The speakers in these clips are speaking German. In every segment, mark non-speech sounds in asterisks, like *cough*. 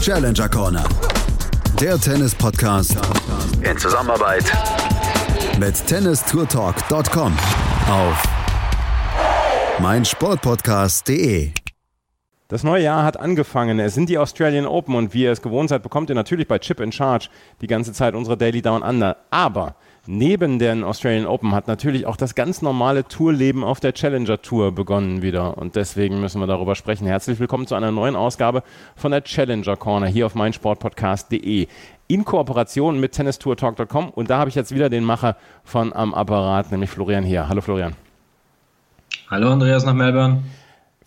Challenger Corner. Der Tennis-Podcast in Zusammenarbeit mit tennistourtalk.com auf meinsportpodcast.de. Das neue Jahr hat angefangen. Es sind die Australian Open und wie ihr es gewohnt seid, bekommt ihr natürlich bei Chip in Charge die ganze Zeit unsere Daily Down Under. Aber neben den Australian Open hat natürlich auch das ganz normale Tourleben auf der Challenger Tour begonnen wieder. Und deswegen müssen wir darüber sprechen. Herzlich willkommen zu einer neuen Ausgabe von der Challenger Corner hier auf meinsportpodcast.de in Kooperation mit tennistourtalk.com. Und da habe ich jetzt wieder den Macher von am Apparat, nämlich Florian hier. Hallo Florian. Hallo Andreas nach Melbourne.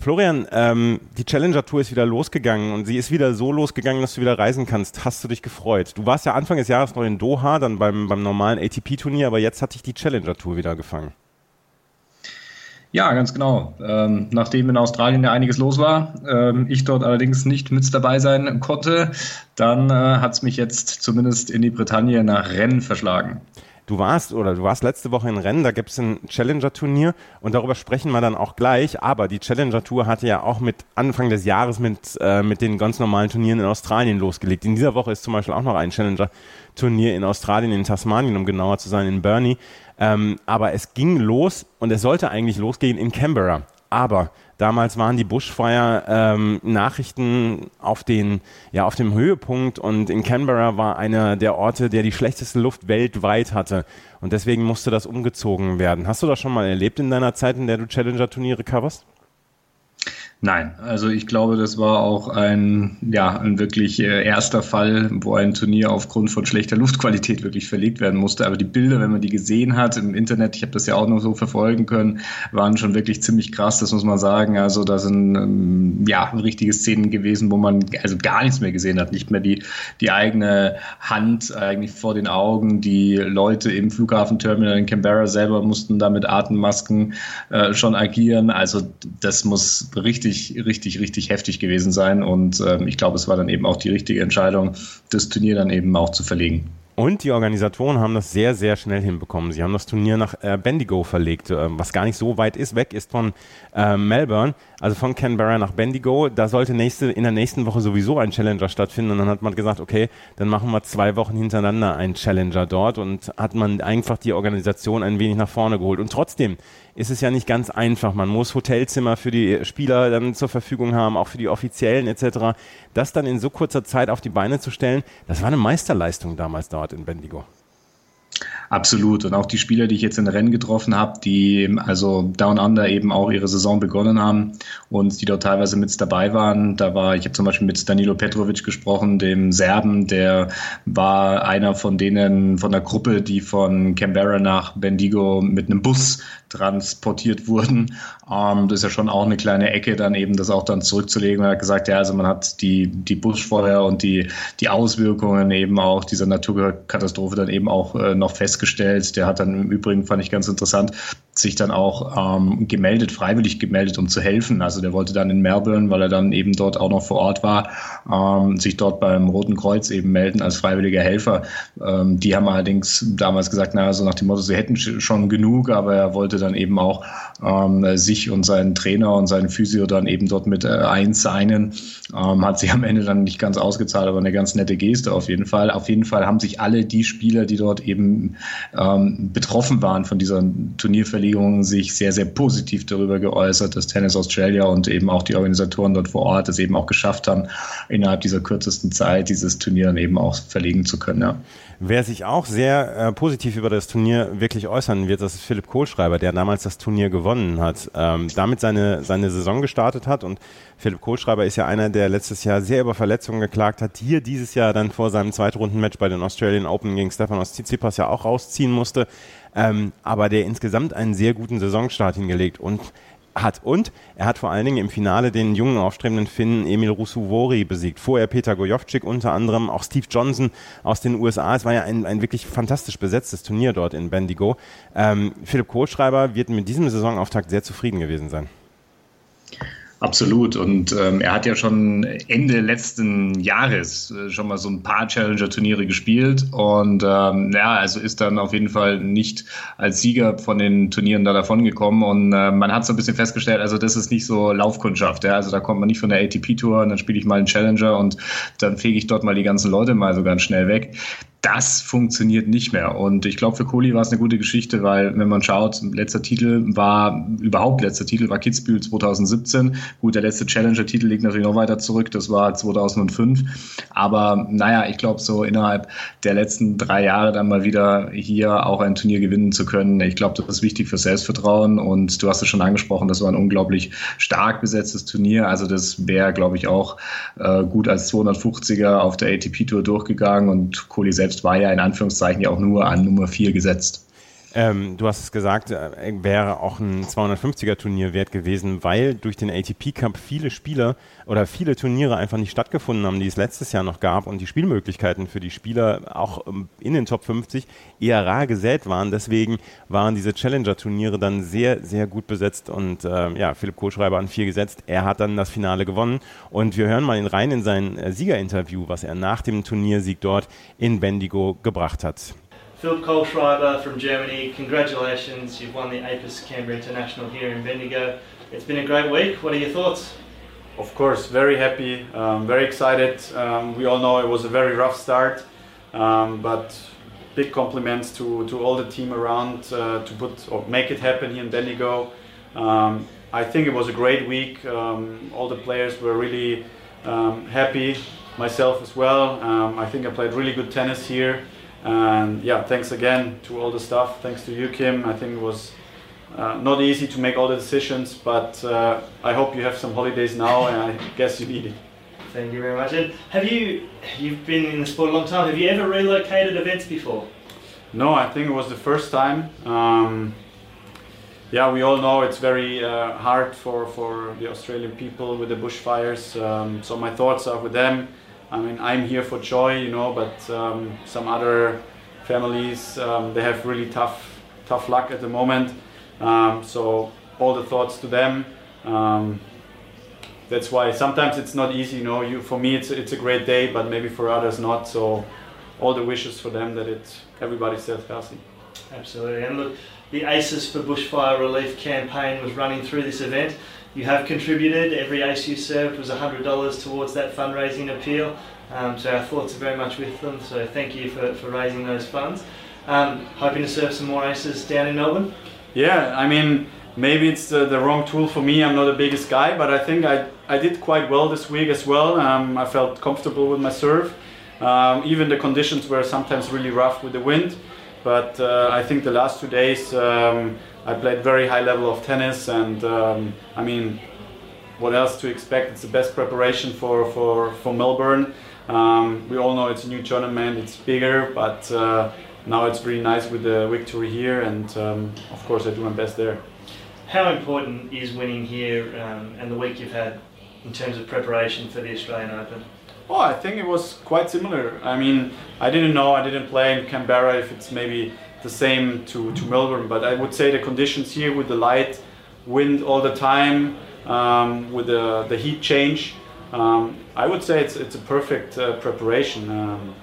Florian, ähm, die Challenger Tour ist wieder losgegangen und sie ist wieder so losgegangen, dass du wieder reisen kannst. Hast du dich gefreut? Du warst ja Anfang des Jahres noch in Doha, dann beim, beim normalen ATP-Turnier, aber jetzt hat dich die Challenger Tour wieder gefangen. Ja, ganz genau. Ähm, nachdem in Australien ja einiges los war, ähm, ich dort allerdings nicht mit dabei sein konnte, dann äh, hat es mich jetzt zumindest in die Bretagne nach Rennes verschlagen. Du warst oder du warst letzte Woche in Rennen, da gibt es ein Challenger-Turnier und darüber sprechen wir dann auch gleich. Aber die Challenger-Tour hatte ja auch mit Anfang des Jahres mit, äh, mit den ganz normalen Turnieren in Australien losgelegt. In dieser Woche ist zum Beispiel auch noch ein Challenger-Turnier in Australien, in Tasmanien, um genauer zu sein, in Burnie. Ähm, aber es ging los und es sollte eigentlich losgehen in Canberra. Aber Damals waren die Bushfire-Nachrichten ähm, auf, den, ja, auf dem Höhepunkt und in Canberra war einer der Orte, der die schlechteste Luft weltweit hatte. Und deswegen musste das umgezogen werden. Hast du das schon mal erlebt in deiner Zeit, in der du Challenger-Turniere coverst? Nein, also ich glaube, das war auch ein, ja, ein wirklich äh, erster Fall, wo ein Turnier aufgrund von schlechter Luftqualität wirklich verlegt werden musste. Aber die Bilder, wenn man die gesehen hat im Internet, ich habe das ja auch noch so verfolgen können, waren schon wirklich ziemlich krass, das muss man sagen. Also da sind ähm, ja richtige Szenen gewesen, wo man also gar nichts mehr gesehen hat, nicht mehr die, die eigene Hand eigentlich vor den Augen. Die Leute im Flughafenterminal in Canberra selber mussten da mit Atemmasken äh, schon agieren. Also das muss richtig richtig, richtig, richtig heftig gewesen sein. Und ähm, ich glaube, es war dann eben auch die richtige Entscheidung, das Turnier dann eben auch zu verlegen. Und die Organisatoren haben das sehr, sehr schnell hinbekommen. Sie haben das Turnier nach äh, Bendigo verlegt, äh, was gar nicht so weit ist, weg ist von äh, Melbourne, also von Canberra nach Bendigo. Da sollte nächste, in der nächsten Woche sowieso ein Challenger stattfinden. Und dann hat man gesagt, okay, dann machen wir zwei Wochen hintereinander einen Challenger dort und hat man einfach die Organisation ein wenig nach vorne geholt. Und trotzdem ist es ja nicht ganz einfach. Man muss Hotelzimmer für die Spieler dann zur Verfügung haben, auch für die Offiziellen etc. Das dann in so kurzer Zeit auf die Beine zu stellen, das war eine Meisterleistung damals dort in Bendigo. Absolut. Und auch die Spieler, die ich jetzt in Rennen getroffen habe, die also Down Under eben auch ihre Saison begonnen haben und die dort teilweise mit dabei waren. Da war, ich habe zum Beispiel mit Danilo Petrovic gesprochen, dem Serben, der war einer von denen von der Gruppe, die von Canberra nach Bendigo mit einem Bus transportiert wurden. Ähm, das ist ja schon auch eine kleine Ecke, dann eben das auch dann zurückzulegen. Er hat gesagt, ja, also man hat die, die Buschfeuer und die, die Auswirkungen eben auch dieser Naturkatastrophe dann eben auch äh, noch festgestellt. Der hat dann im Übrigen, fand ich ganz interessant, sich dann auch ähm, gemeldet, freiwillig gemeldet, um zu helfen. Also der wollte dann in Melbourne, weil er dann eben dort auch noch vor Ort war, ähm, sich dort beim Roten Kreuz eben melden als freiwilliger Helfer. Ähm, die haben allerdings damals gesagt, naja, so nach dem Motto, sie hätten schon genug, aber er wollte dann eben auch ähm, sich und seinen Trainer und seinen Physio dann eben dort mit äh, einsignen. Ähm, hat sich am Ende dann nicht ganz ausgezahlt, aber eine ganz nette Geste auf jeden Fall. Auf jeden Fall haben sich alle die Spieler, die dort eben ähm, betroffen waren von dieser Turnierverlegung, sich sehr, sehr positiv darüber geäußert, dass Tennis Australia und eben auch die Organisatoren dort vor Ort es eben auch geschafft haben, innerhalb dieser kürzesten Zeit dieses Turnier dann eben auch verlegen zu können. Ja. Wer sich auch sehr äh, positiv über das Turnier wirklich äußern wird, das ist Philipp Kohlschreiber, der damals das Turnier gewonnen hat, ähm, damit seine, seine Saison gestartet hat. Und Philipp Kohlschreiber ist ja einer, der letztes Jahr sehr über Verletzungen geklagt hat, hier dieses Jahr dann vor seinem Zweitrundenmatch bei den Australian Open gegen Stefanos Tsitsipas ja auch rausziehen musste. Ähm, aber der insgesamt einen sehr guten Saisonstart hingelegt und hat. Und er hat vor allen Dingen im Finale den jungen aufstrebenden Finnen Emil Rusuvori besiegt. Vorher Peter Gojovcik unter anderem, auch Steve Johnson aus den USA. Es war ja ein, ein wirklich fantastisch besetztes Turnier dort in Bendigo. Ähm, Philipp Kohlschreiber wird mit diesem Saisonauftakt sehr zufrieden gewesen sein. Absolut. Und ähm, er hat ja schon Ende letzten Jahres äh, schon mal so ein paar Challenger-Turniere gespielt. Und ähm, ja, also ist dann auf jeden Fall nicht als Sieger von den Turnieren da davon gekommen. Und äh, man hat so ein bisschen festgestellt, also das ist nicht so Laufkundschaft. Ja? Also da kommt man nicht von der ATP-Tour und dann spiele ich mal einen Challenger und dann fege ich dort mal die ganzen Leute mal so ganz schnell weg das funktioniert nicht mehr. Und ich glaube, für Kohli war es eine gute Geschichte, weil wenn man schaut, letzter Titel war, überhaupt letzter Titel war Kitzbühel 2017. Gut, der letzte Challenger-Titel liegt natürlich noch weiter zurück, das war 2005. Aber naja, ich glaube, so innerhalb der letzten drei Jahre dann mal wieder hier auch ein Turnier gewinnen zu können, ich glaube, das ist wichtig für Selbstvertrauen. Und du hast es schon angesprochen, das war ein unglaublich stark besetztes Turnier. Also das wäre, glaube ich, auch äh, gut als 250er auf der ATP-Tour durchgegangen und Kohli selbst selbst war ja in Anführungszeichen ja auch nur an Nummer 4 gesetzt. Ähm, du hast es gesagt, äh, wäre auch ein 250er Turnier wert gewesen, weil durch den ATP Cup viele Spieler oder viele Turniere einfach nicht stattgefunden haben, die es letztes Jahr noch gab und die Spielmöglichkeiten für die Spieler auch ähm, in den Top 50 eher rar gesät waren. Deswegen waren diese Challenger-Turniere dann sehr, sehr gut besetzt und äh, ja, Philipp Kohlschreiber an vier gesetzt. Er hat dann das Finale gewonnen und wir hören mal rein in sein äh, Siegerinterview, was er nach dem Turniersieg dort in Bendigo gebracht hat. Philip Kohlschreiber from Germany, congratulations. You've won the APIS Canberra International here in Bendigo. It's been a great week. What are your thoughts? Of course, very happy, um, very excited. Um, we all know it was a very rough start, um, but big compliments to, to all the team around uh, to put or make it happen here in Bendigo. Um, I think it was a great week. Um, all the players were really um, happy, myself as well. I think I played really good tennis here. And yeah, thanks again to all the staff. Thanks to you, Kim. I think it was uh, not easy to make all the decisions, but uh, I hope you have some holidays now, and I guess you need it. Thank you very much. And have you, you've been in the sport a long time, have you ever relocated events before? No, I think it was the first time. Um, yeah, we all know it's very uh, hard for, for the Australian people with the bushfires. Um, so my thoughts are with them. I mean, I'm here for joy, you know, but um, some other families um, they have really tough, tough luck at the moment. Um, so all the thoughts to them. Um, that's why sometimes it's not easy, you know. You, for me, it's it's a great day, but maybe for others not. So all the wishes for them that it everybody stays healthy. Absolutely, and look, the ACES for Bushfire Relief campaign was running through this event you have contributed. Every ace you served was $100 towards that fundraising appeal. Um, so our thoughts are very much with them. So thank you for, for raising those funds. Um, hoping to serve some more aces down in Melbourne. Yeah, I mean, maybe it's the, the, wrong tool for me. I'm not the biggest guy, but I think I, I did quite well this week as well. Um, I felt comfortable with my serve. Um, even the conditions were sometimes really rough with the wind. But uh, I think the last two days um, I played very high level of tennis, and um, I mean, what else to expect? It's the best preparation for for for Melbourne. Um, we all know it's a new tournament, it's bigger, but uh, now it's really nice with the victory here, and um, of course I do my best there. How important is winning here um, and the week you've had in terms of preparation for the Australian Open? Oh, I think it was quite similar. I mean, I didn't know, I didn't play in Canberra if it's maybe the same to, to Melbourne, but I would say the conditions here with the light, wind all the time, um, with the, the heat change, um, I would say it's, it's a perfect uh, preparation. Um,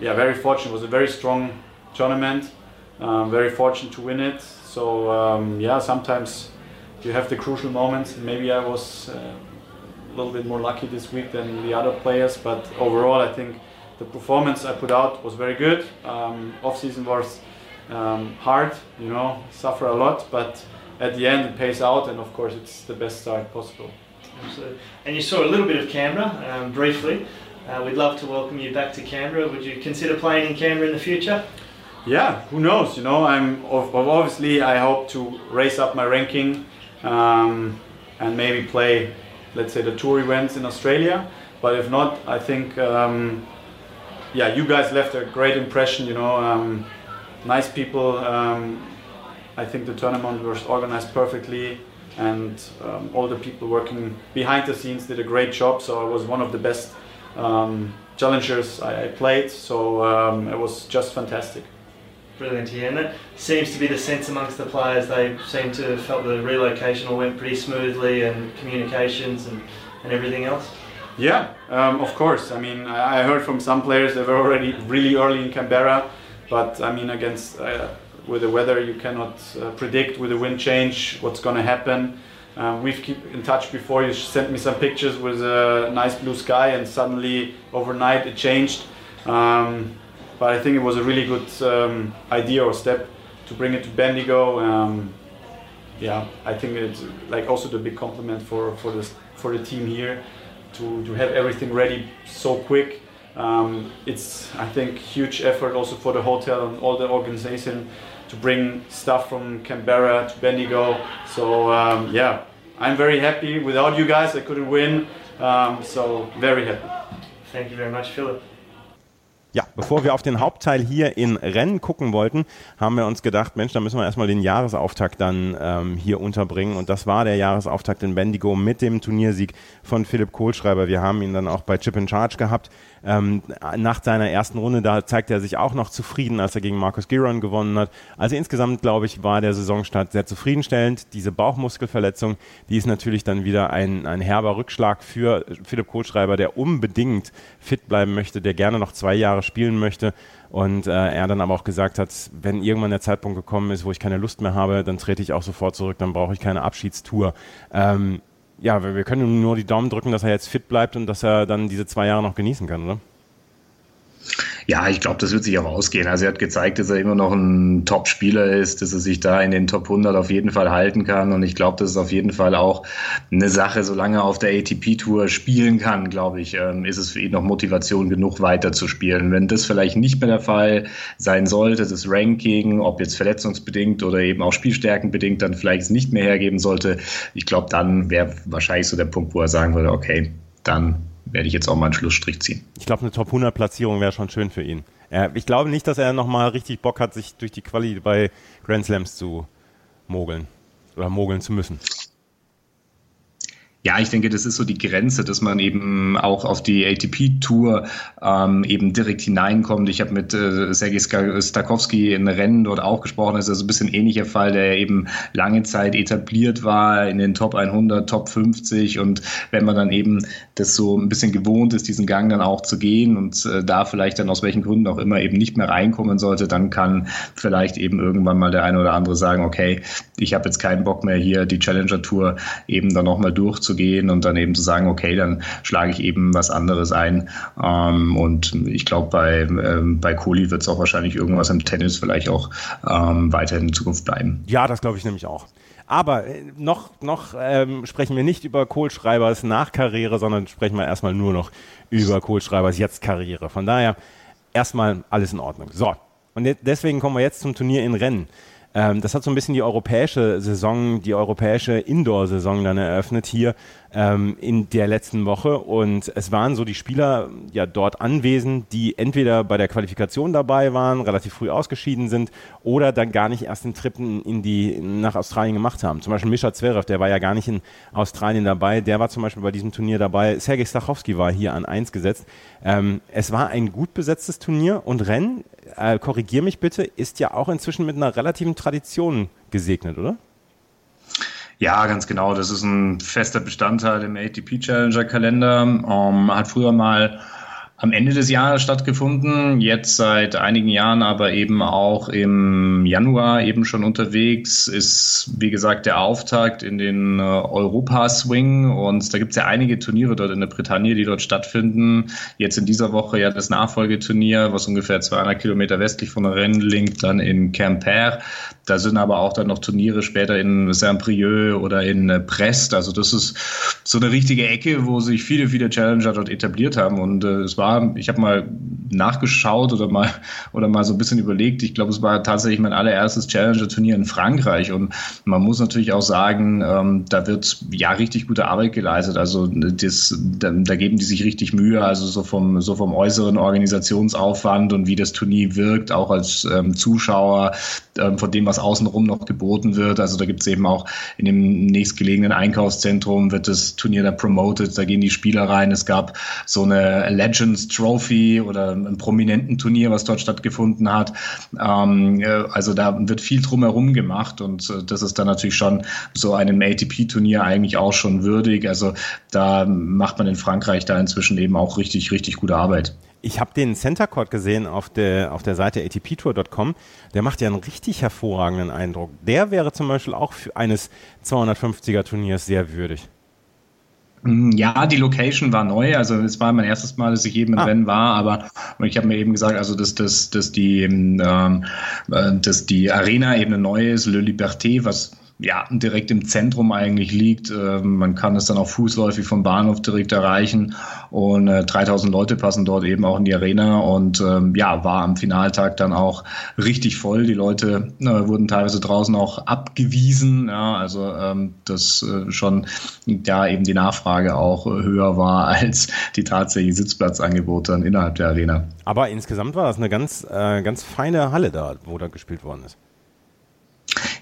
yeah, very fortunate. It was a very strong tournament. Um, very fortunate to win it. So um, yeah, sometimes you have the crucial moments. Maybe I was uh, a little bit more lucky this week than the other players, but overall, I think the performance I put out was very good. Um, off season was um, hard, you know, suffer a lot, but at the end it pays out, and of course it's the best start possible. Absolutely. And you saw a little bit of Canberra um, briefly. Uh, we'd love to welcome you back to Canberra. Would you consider playing in Canberra in the future? Yeah, who knows? You know, I'm obviously I hope to raise up my ranking um, and maybe play, let's say, the tour events in Australia. But if not, I think um, yeah, you guys left a great impression. You know, um, nice people. Um, I think the tournament was organized perfectly, and um, all the people working behind the scenes did a great job. So I was one of the best um, challengers I, I, played. So um, it was just fantastic. brilliant here. And that seems to be the sense amongst the players. They seem to have felt the relocation all went pretty smoothly and communications and, and everything else. Yeah, um, of course. I mean, I heard from some players they were already really early in Canberra, but I mean, against uh, with the weather, you cannot uh, predict with the wind change what's going to happen. Um, we've kept in touch before. You sent me some pictures with a nice blue sky, and suddenly overnight it changed. Um, but I think it was a really good um, idea or step to bring it to Bendigo. Um, yeah, I think it's like also the big compliment for for the for the team here to to have everything ready so quick. Um, it's I think huge effort also for the hotel and all the organization to bring stuff from Canberra to Bendigo. So um, yeah, I'm very happy. Without you guys, I couldn't win. Um, so very happy. Thank you very much, Philip. Ja, bevor wir auf den Hauptteil hier in Rennen gucken wollten, haben wir uns gedacht, Mensch, da müssen wir erstmal den Jahresauftakt dann ähm, hier unterbringen. Und das war der Jahresauftakt in Bendigo mit dem Turniersieg von Philipp Kohlschreiber. Wir haben ihn dann auch bei Chip in Charge gehabt. Ähm, nach seiner ersten Runde, da zeigt er sich auch noch zufrieden, als er gegen Marcus Giron gewonnen hat. Also insgesamt, glaube ich, war der Saisonstart sehr zufriedenstellend. Diese Bauchmuskelverletzung, die ist natürlich dann wieder ein, ein herber Rückschlag für Philipp Kohlschreiber, der unbedingt fit bleiben möchte, der gerne noch zwei Jahre spielen möchte. Und äh, er dann aber auch gesagt hat, wenn irgendwann der Zeitpunkt gekommen ist, wo ich keine Lust mehr habe, dann trete ich auch sofort zurück, dann brauche ich keine Abschiedstour. Ähm, ja, wir können nur die Daumen drücken, dass er jetzt fit bleibt und dass er dann diese zwei Jahre noch genießen kann, oder? Ja, ich glaube, das wird sich auch ausgehen. Also er hat gezeigt, dass er immer noch ein Top-Spieler ist, dass er sich da in den Top 100 auf jeden Fall halten kann. Und ich glaube, das ist auf jeden Fall auch eine Sache, solange er auf der ATP-Tour spielen kann, glaube ich, ähm, ist es für ihn noch Motivation genug, weiter zu spielen. Wenn das vielleicht nicht mehr der Fall sein sollte, das Ranking, ob jetzt verletzungsbedingt oder eben auch spielstärkenbedingt, dann vielleicht es nicht mehr hergeben sollte, ich glaube, dann wäre wahrscheinlich so der Punkt, wo er sagen würde, okay, dann werde ich jetzt auch mal einen Schlussstrich ziehen. Ich glaube, eine Top 100 Platzierung wäre schon schön für ihn. ich glaube nicht, dass er nochmal richtig Bock hat, sich durch die Quali bei Grand Slams zu mogeln oder mogeln zu müssen. Ja, ich denke, das ist so die Grenze, dass man eben auch auf die ATP-Tour ähm, eben direkt hineinkommt. Ich habe mit äh, Sergei Stakowski in Rennen dort auch gesprochen. Das ist also ein bisschen ähnlicher Fall, der eben lange Zeit etabliert war in den Top 100, Top 50. Und wenn man dann eben das so ein bisschen gewohnt ist, diesen Gang dann auch zu gehen und äh, da vielleicht dann aus welchen Gründen auch immer eben nicht mehr reinkommen sollte, dann kann vielleicht eben irgendwann mal der eine oder andere sagen, okay, ich habe jetzt keinen Bock mehr hier die Challenger-Tour eben dann nochmal durchzuführen gehen und dann eben zu sagen, okay, dann schlage ich eben was anderes ein. Ähm, und ich glaube, bei, ähm, bei Kohli wird es auch wahrscheinlich irgendwas im Tennis vielleicht auch ähm, weiterhin in Zukunft bleiben. Ja, das glaube ich nämlich auch. Aber äh, noch, noch ähm, sprechen wir nicht über Kohlschreibers Nachkarriere, sondern sprechen wir erstmal nur noch über Kohlschreibers Jetzt-Karriere. Von daher erstmal alles in Ordnung. So, und deswegen kommen wir jetzt zum Turnier in Rennen. Ähm, das hat so ein bisschen die europäische Saison, die europäische Indoor-Saison dann eröffnet hier ähm, in der letzten Woche. Und es waren so die Spieler ja dort anwesend, die entweder bei der Qualifikation dabei waren, relativ früh ausgeschieden sind oder dann gar nicht erst den Trip in die, nach Australien gemacht haben. Zum Beispiel Mischa Zverev, der war ja gar nicht in Australien dabei. Der war zum Beispiel bei diesem Turnier dabei. Sergei Stachowski war hier an eins gesetzt. Ähm, es war ein gut besetztes Turnier und Rennen äh, korrigier mich bitte, ist ja auch inzwischen mit einer relativen Tradition gesegnet, oder? Ja, ganz genau. Das ist ein fester Bestandteil im ATP Challenger Kalender. Ähm, hat früher mal am Ende des Jahres stattgefunden, jetzt seit einigen Jahren aber eben auch im Januar eben schon unterwegs, ist wie gesagt der Auftakt in den äh, Europa-Swing und da gibt es ja einige Turniere dort in der Bretagne, die dort stattfinden. Jetzt in dieser Woche ja das Nachfolgeturnier, was ungefähr 200 Kilometer westlich von der Rennen liegt, dann in Quimper. Da sind aber auch dann noch Turniere später in Saint-Brieuc oder in äh, Brest. Also das ist so eine richtige Ecke, wo sich viele, viele Challenger dort etabliert haben. Und äh, es war, ich habe mal nachgeschaut oder mal *laughs* oder mal so ein bisschen überlegt. Ich glaube, es war tatsächlich mein allererstes Challenger-Turnier in Frankreich. Und man muss natürlich auch sagen, ähm, da wird ja richtig gute Arbeit geleistet. Also das, da, da geben die sich richtig Mühe. Also so vom so vom äußeren Organisationsaufwand und wie das Turnier wirkt, auch als ähm, Zuschauer, ähm, von dem was außenrum noch geboten wird. Also da gibt es eben auch in dem nächstgelegenen Einkaufszentrum wird das Turnier da promoted, da gehen die Spieler rein. Es gab so eine Legends Trophy oder einem prominenten Turnier, was dort stattgefunden hat. Ähm, äh, also da wird viel drumherum gemacht und äh, das ist dann natürlich schon so einem ATP-Turnier eigentlich auch schon würdig. Also da macht man in Frankreich da inzwischen eben auch richtig, richtig gute Arbeit. Ich habe den Center Court gesehen auf der, auf der Seite atptour.com. Der macht ja einen richtig hervorragenden Eindruck. Der wäre zum Beispiel auch für eines 250er Turniers sehr würdig. Mm, ja, die Location war neu. Also es war mein erstes Mal, dass ich eben im ah. Rennen war, aber ich habe mir eben gesagt, also dass, dass, dass, die, ähm, äh, dass die Arena eben neu ist, Le Liberté, was ja, direkt im Zentrum eigentlich liegt. Ähm, man kann es dann auch fußläufig vom Bahnhof direkt erreichen und 3000 äh, Leute passen dort eben auch in die Arena und ähm, ja, war am Finaltag dann auch richtig voll. Die Leute äh, wurden teilweise draußen auch abgewiesen, ja, also ähm, dass äh, schon ja eben die Nachfrage auch höher war *laughs* als die tatsächlichen Sitzplatzangebote dann innerhalb der Arena. Aber insgesamt war das eine ganz, ganz feine Halle da, wo da gespielt worden ist.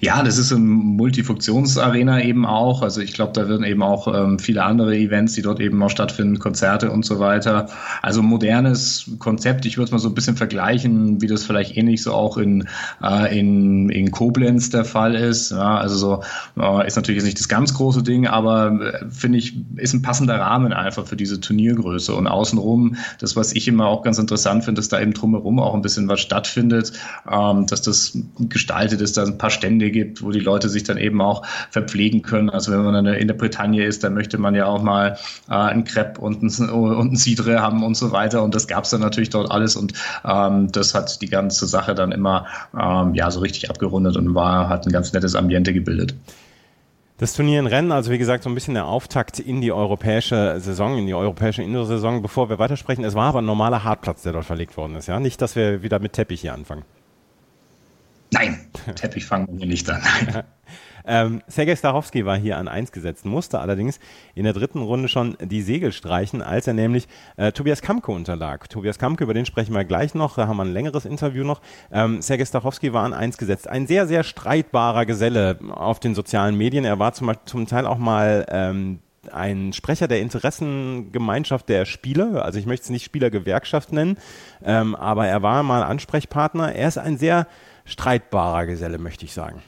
Ja, das ist eine Multifunktionsarena eben auch. Also ich glaube, da werden eben auch ähm, viele andere Events, die dort eben auch stattfinden, Konzerte und so weiter. Also modernes Konzept. Ich würde es mal so ein bisschen vergleichen, wie das vielleicht ähnlich so auch in, äh, in, in Koblenz der Fall ist. Ja, also so äh, ist natürlich jetzt nicht das ganz große Ding, aber äh, finde ich, ist ein passender Rahmen einfach für diese Turniergröße. Und außenrum, das, was ich immer auch ganz interessant finde, dass da eben drumherum auch ein bisschen was stattfindet, ähm, dass das gestaltet ist, da ein paar Stände gibt, wo die Leute sich dann eben auch verpflegen können. Also wenn man in der Bretagne ist, dann möchte man ja auch mal äh, ein Crepe und ein, und ein Cidre haben und so weiter. Und das gab es dann natürlich dort alles. Und ähm, das hat die ganze Sache dann immer ähm, ja so richtig abgerundet und war, hat ein ganz nettes Ambiente gebildet. Das Turnier in Rennen, also wie gesagt, so ein bisschen der Auftakt in die europäische Saison, in die europäische Indoor-Saison. Bevor wir weitersprechen, es war aber ein normaler Hartplatz, der dort verlegt worden ist. Ja, nicht, dass wir wieder mit Teppich hier anfangen. Nein, Teppich fangen wir nicht an. *laughs* ähm, Sergej Starowski war hier an 1 gesetzt, musste allerdings in der dritten Runde schon die Segel streichen, als er nämlich äh, Tobias Kamke unterlag. Tobias Kamke, über den sprechen wir gleich noch, da haben wir ein längeres Interview noch. Ähm, Sergej Starowski war an 1 gesetzt. Ein sehr, sehr streitbarer Geselle auf den sozialen Medien. Er war zum, zum Teil auch mal ähm, ein Sprecher der Interessengemeinschaft der Spieler, also ich möchte es nicht Spielergewerkschaft nennen, ähm, aber er war mal Ansprechpartner. Er ist ein sehr streitbarer Geselle, möchte ich sagen.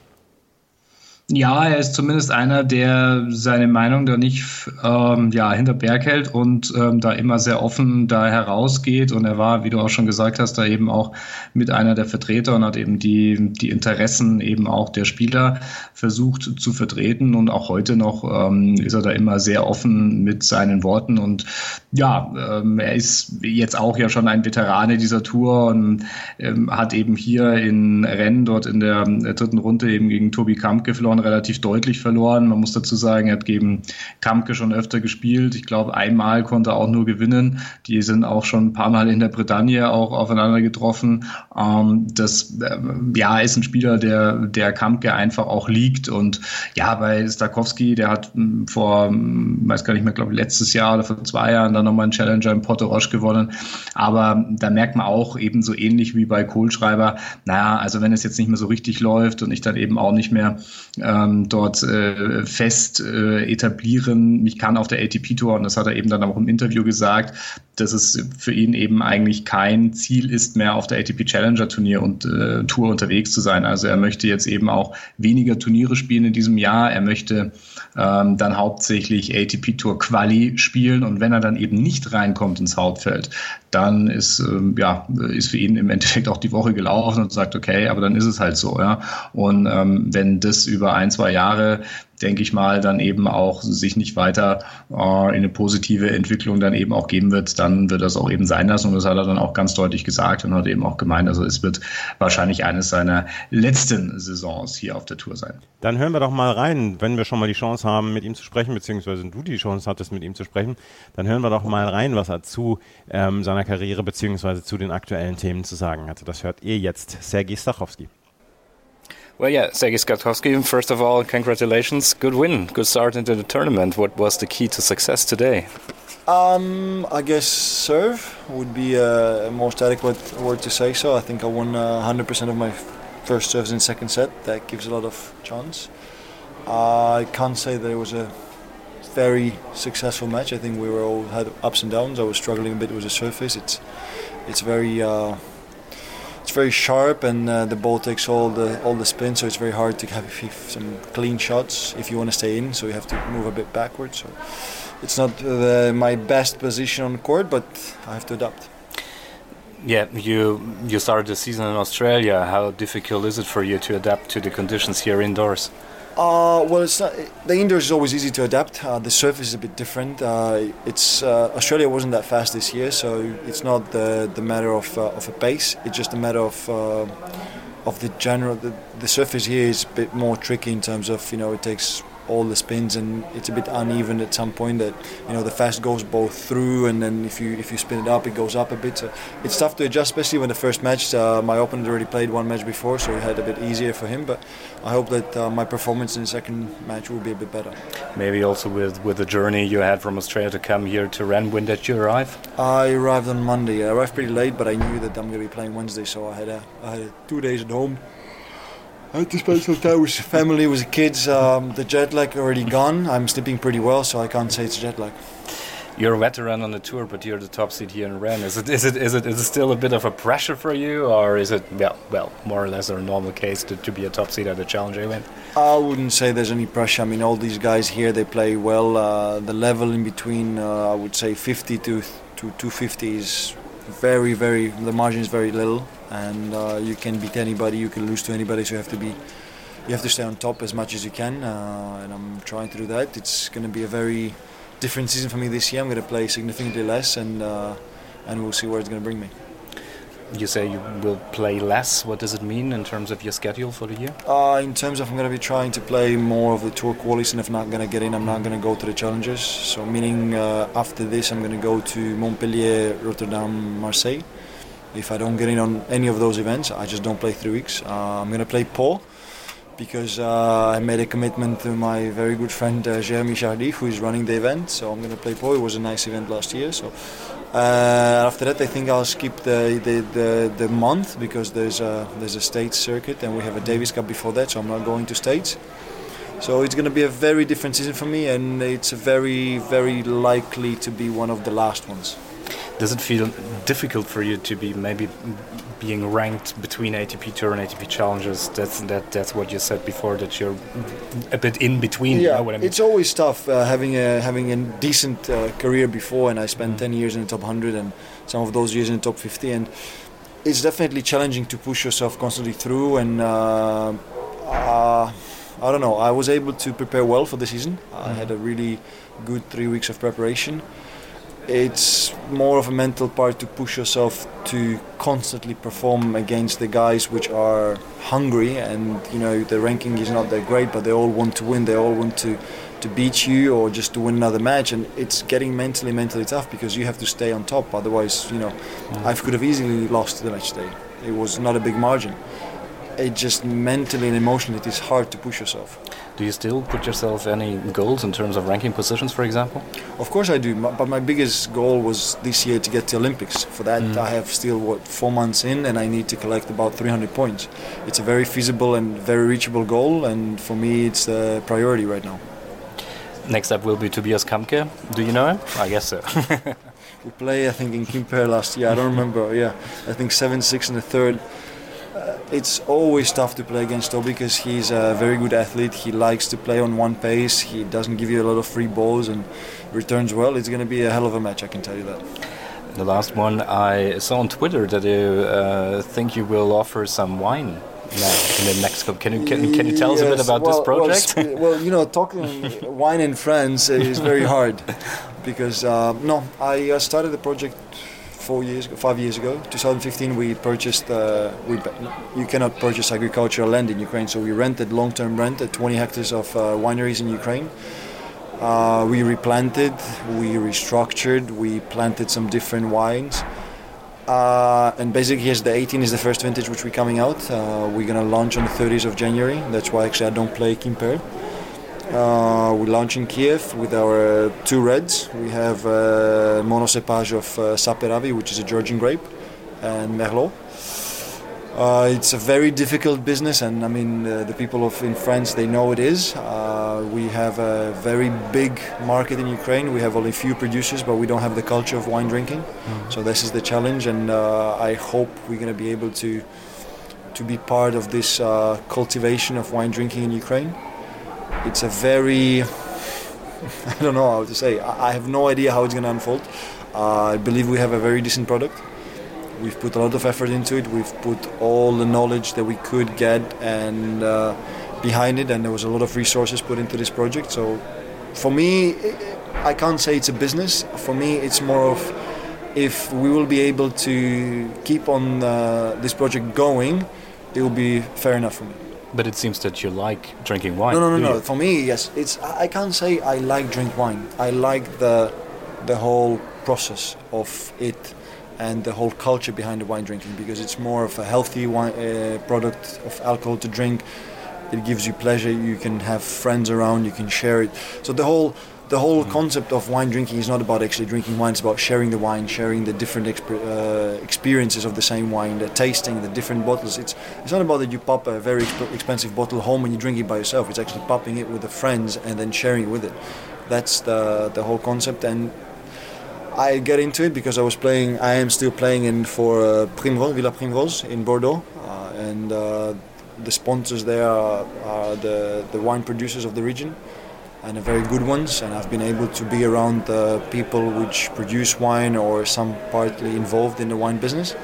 Ja, er ist zumindest einer, der seine Meinung da nicht ähm, ja, hinter Berg hält und ähm, da immer sehr offen da herausgeht. Und er war, wie du auch schon gesagt hast, da eben auch mit einer der Vertreter und hat eben die, die Interessen eben auch der Spieler versucht zu vertreten. Und auch heute noch ähm, ist er da immer sehr offen mit seinen Worten. Und ja, ähm, er ist jetzt auch ja schon ein Veterane dieser Tour und ähm, hat eben hier in Rennen dort in der dritten Runde eben gegen Tobi Kamp geflohen relativ deutlich verloren. Man muss dazu sagen, er hat gegen Kampke schon öfter gespielt. Ich glaube, einmal konnte er auch nur gewinnen. Die sind auch schon ein paar Mal in der Bretagne auch aufeinander getroffen. Ähm, das äh, ja ist ein Spieler, der der Kampke einfach auch liegt. Und ja, bei Stakowski, der hat hm, vor, hm, weiß gar nicht mehr, glaube letztes Jahr oder vor zwei Jahren dann nochmal einen Challenger in Porto Roche gewonnen. Aber da merkt man auch eben so ähnlich wie bei Kohlschreiber, naja, also wenn es jetzt nicht mehr so richtig läuft und ich dann eben auch nicht mehr ähm, dort äh, fest äh, etablieren. Ich kann auf der ATP-Tour, und das hat er eben dann auch im Interview gesagt, dass es für ihn eben eigentlich kein Ziel ist, mehr auf der ATP Challenger Turnier und äh, Tour unterwegs zu sein. Also er möchte jetzt eben auch weniger Turniere spielen in diesem Jahr. Er möchte ähm, dann hauptsächlich ATP Tour Quali spielen und wenn er dann eben nicht reinkommt ins Hauptfeld, dann ist ähm, ja ist für ihn im Endeffekt auch die Woche gelaufen und sagt okay, aber dann ist es halt so, ja. Und ähm, wenn das über ein zwei Jahre denke ich mal, dann eben auch sich nicht weiter äh, in eine positive Entwicklung dann eben auch geben wird, dann wird das auch eben sein lassen. Und das hat er dann auch ganz deutlich gesagt und hat eben auch gemeint, also es wird wahrscheinlich eines seiner letzten Saisons hier auf der Tour sein. Dann hören wir doch mal rein, wenn wir schon mal die Chance haben, mit ihm zu sprechen, beziehungsweise du die Chance hattest, mit ihm zu sprechen, dann hören wir doch mal rein, was er zu ähm, seiner Karriere beziehungsweise zu den aktuellen Themen zu sagen hatte. Das hört ihr jetzt. Sergei Stachowski. Well, yeah, Sergei Skatowski, first of all, congratulations. Good win, good start into the tournament. What was the key to success today? Um, I guess serve would be a most adequate word to say so. I think I won uh, 100% of my first serves in second set. That gives a lot of chance. Uh, I can't say that it was a very successful match. I think we were all had ups and downs. I was struggling a bit with the surface. It's it's very uh, very sharp, and uh, the ball takes all the all the spin, so it's very hard to have some clean shots if you want to stay in. So you have to move a bit backwards. So it's not uh, my best position on court, but I have to adapt. Yeah, you you started the season in Australia. How difficult is it for you to adapt to the conditions here indoors? Uh, well, it's not, the indoors is always easy to adapt. Uh, the surface is a bit different. Uh, it's uh, Australia wasn't that fast this year, so it's not the, the matter of, uh, of a pace. It's just a matter of uh, of the general. The, the surface here is a bit more tricky in terms of you know it takes all the spins and it's a bit uneven at some point that you know the fast goes both through and then if you if you spin it up it goes up a bit. So it's tough to adjust especially when the first match uh, my opponent already played one match before so it had a bit easier for him but I hope that uh, my performance in the second match will be a bit better. Maybe also with with the journey you had from Australia to come here to Rennes when did you arrive? I arrived on Monday. I arrived pretty late but I knew that I'm going to be playing Wednesday so I had a, I had two days at home I had to spend some time with family, with the kids. Um, the jet lag already gone. I'm sleeping pretty well, so I can't say it's jet lag. You're a veteran on the tour, but you're the top seed here in Rennes. Is it is it is it is it still a bit of a pressure for you, or is it well, well more or less a normal case to, to be a top seed at a challenger event? I wouldn't say there's any pressure. I mean, all these guys here they play well. Uh, the level in between, uh, I would say, 50 to to 250 is very very. The margin is very little and uh, you can beat anybody, you can lose to anybody. So you have to be, you have to stay on top as much as you can, uh, and I'm trying to do that. It's going to be a very different season for me this year. I'm going to play significantly less, and uh, and we'll see where it's going to bring me. You say you will play less. What does it mean in terms of your schedule for the year? Uh, in terms of I'm going to be trying to play more of the tour qualies, and if not going to get in, I'm not going to go to the challenges. So meaning uh, after this, I'm going to go to Montpellier, Rotterdam, Marseille if I don't get in on any of those events, I just don't play three weeks. Uh, I'm going to play Pau because uh, I made a commitment to my very good friend uh, Jeremy Chardy, who is running the event. So I'm going to play Pau. It was a nice event last year. So uh, after that, I think I'll skip the, the, the, the, month because there's a, there's a state circuit and we have a Davis Cup before that. So I'm not going to states. So it's going to be a very different season for me, and it's very, very likely to be one of the last ones. Does it feel difficult for you to be maybe being ranked between ATP Tour and ATP Challengers? That's that. That's what you said before. That you're a bit in between. Yeah, you know I mean? it's always tough uh, having a having a decent uh, career before, and I spent mm. ten years in the top hundred, and some of those years in the top fifty, and it's definitely challenging to push yourself constantly through. And uh, uh I don't know. I was able to prepare well for the season. Mm. I had a really good three weeks of preparation it's more of a mental part to push yourself to constantly perform against the guys which are hungry and you know the ranking is not that great but they all want to win. They all want to to beat you or just to win another match. And it's getting mentally mentally tough because you have to stay on top. Otherwise you know. I could have easily lost the match day. It was not a big margin it just mentally and emotionally it is hard to push yourself do you still put yourself any goals in terms of ranking positions, for example? Of course I do, but my biggest goal was this year to get to Olympics. For that, mm. I have still what four months in, and I need to collect about 300 points. It's a very feasible and very reachable goal, and for me, it's a priority right now. Next up will be Tobias Kamke. Do you know him? I guess so. *laughs* we played, I think, in Quimper last year. I don't remember. Yeah, I think seven six in the third it's always tough to play against Toby because he's a very good athlete. He likes to play on one pace. He doesn't give you a lot of free balls and returns well. It's going to be a hell of a match, I can tell you that. The last one, I saw on Twitter that you uh, think you will offer some wine in the next cup. Can you can, can you tell yes, us a bit about well, this project? Well, well, you know, talking *laughs* wine in France is very hard because uh, no, I started the project four years, ago, five years ago, 2015, we purchased. Uh, we you cannot purchase agricultural land in Ukraine, so we rented long-term rent at 20 hectares of uh, wineries in Ukraine. Uh, we replanted, we restructured, we planted some different wines. Uh, and basically, yes, the 18 is the first vintage which we're coming out. Uh, we're gonna launch on the 30th of January. That's why actually I don't play Quimper. Uh, we launch in Kiev with our uh, two reds. We have uh, monocepage of uh, Saperavi, which is a Georgian grape, and Merlot. Uh, it's a very difficult business, and I mean uh, the people of in France they know it is. Uh, we have a very big market in Ukraine. We have only few producers, but we don't have the culture of wine drinking. Mm. So this is the challenge, and uh, I hope we're going to be able to to be part of this uh, cultivation of wine drinking in Ukraine. It's a very *laughs* I don't know how to say. I have no idea how it's going to unfold. Uh, I believe we have a very decent product we've put a lot of effort into it. We've put all the knowledge that we could get and uh, behind it, and there was a lot of resources put into this project. So, for me, I can't say it's a business. For me, it's more of if we will be able to keep on uh, this project going, it will be fair enough for me. But it seems that you like drinking wine. No, no, no, no. For me, yes. It's I can't say I like drink wine. I like the the whole process of it and the whole culture behind the wine drinking because it's more of a healthy wine, uh, product of alcohol to drink. It gives you pleasure. You can have friends around. You can share it. So the whole the whole concept of wine drinking is not about actually drinking wine. It's about sharing the wine, sharing the different exp- uh, experiences of the same wine, the tasting, the different bottles. It's it's not about that you pop a very exp- expensive bottle home and you drink it by yourself. It's actually popping it with the friends and then sharing it with it. That's the the whole concept and I get into it because I was playing. I am still playing in for uh, Primrose, Villa Primrose in Bordeaux, uh, and uh, the sponsors there are, are, the the wine producers of the region, and very good ones. And I've been able to be around the people which produce wine or some partly involved in the wine business,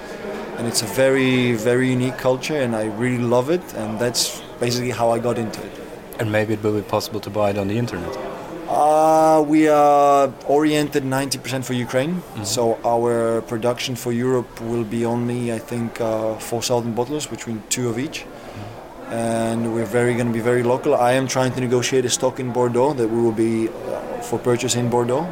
and it's a very very unique culture, and I really love it. And that's basically how I got into it. And maybe it will be possible to buy it on the internet. Uh, we are oriented 90% for Ukraine, mm-hmm. so our production for Europe will be only, I think, uh, 4,000 bottles between two of each. Mm-hmm. And we're very going to be very local. I am trying to negotiate a stock in Bordeaux that we will be uh, for purchase in Bordeaux.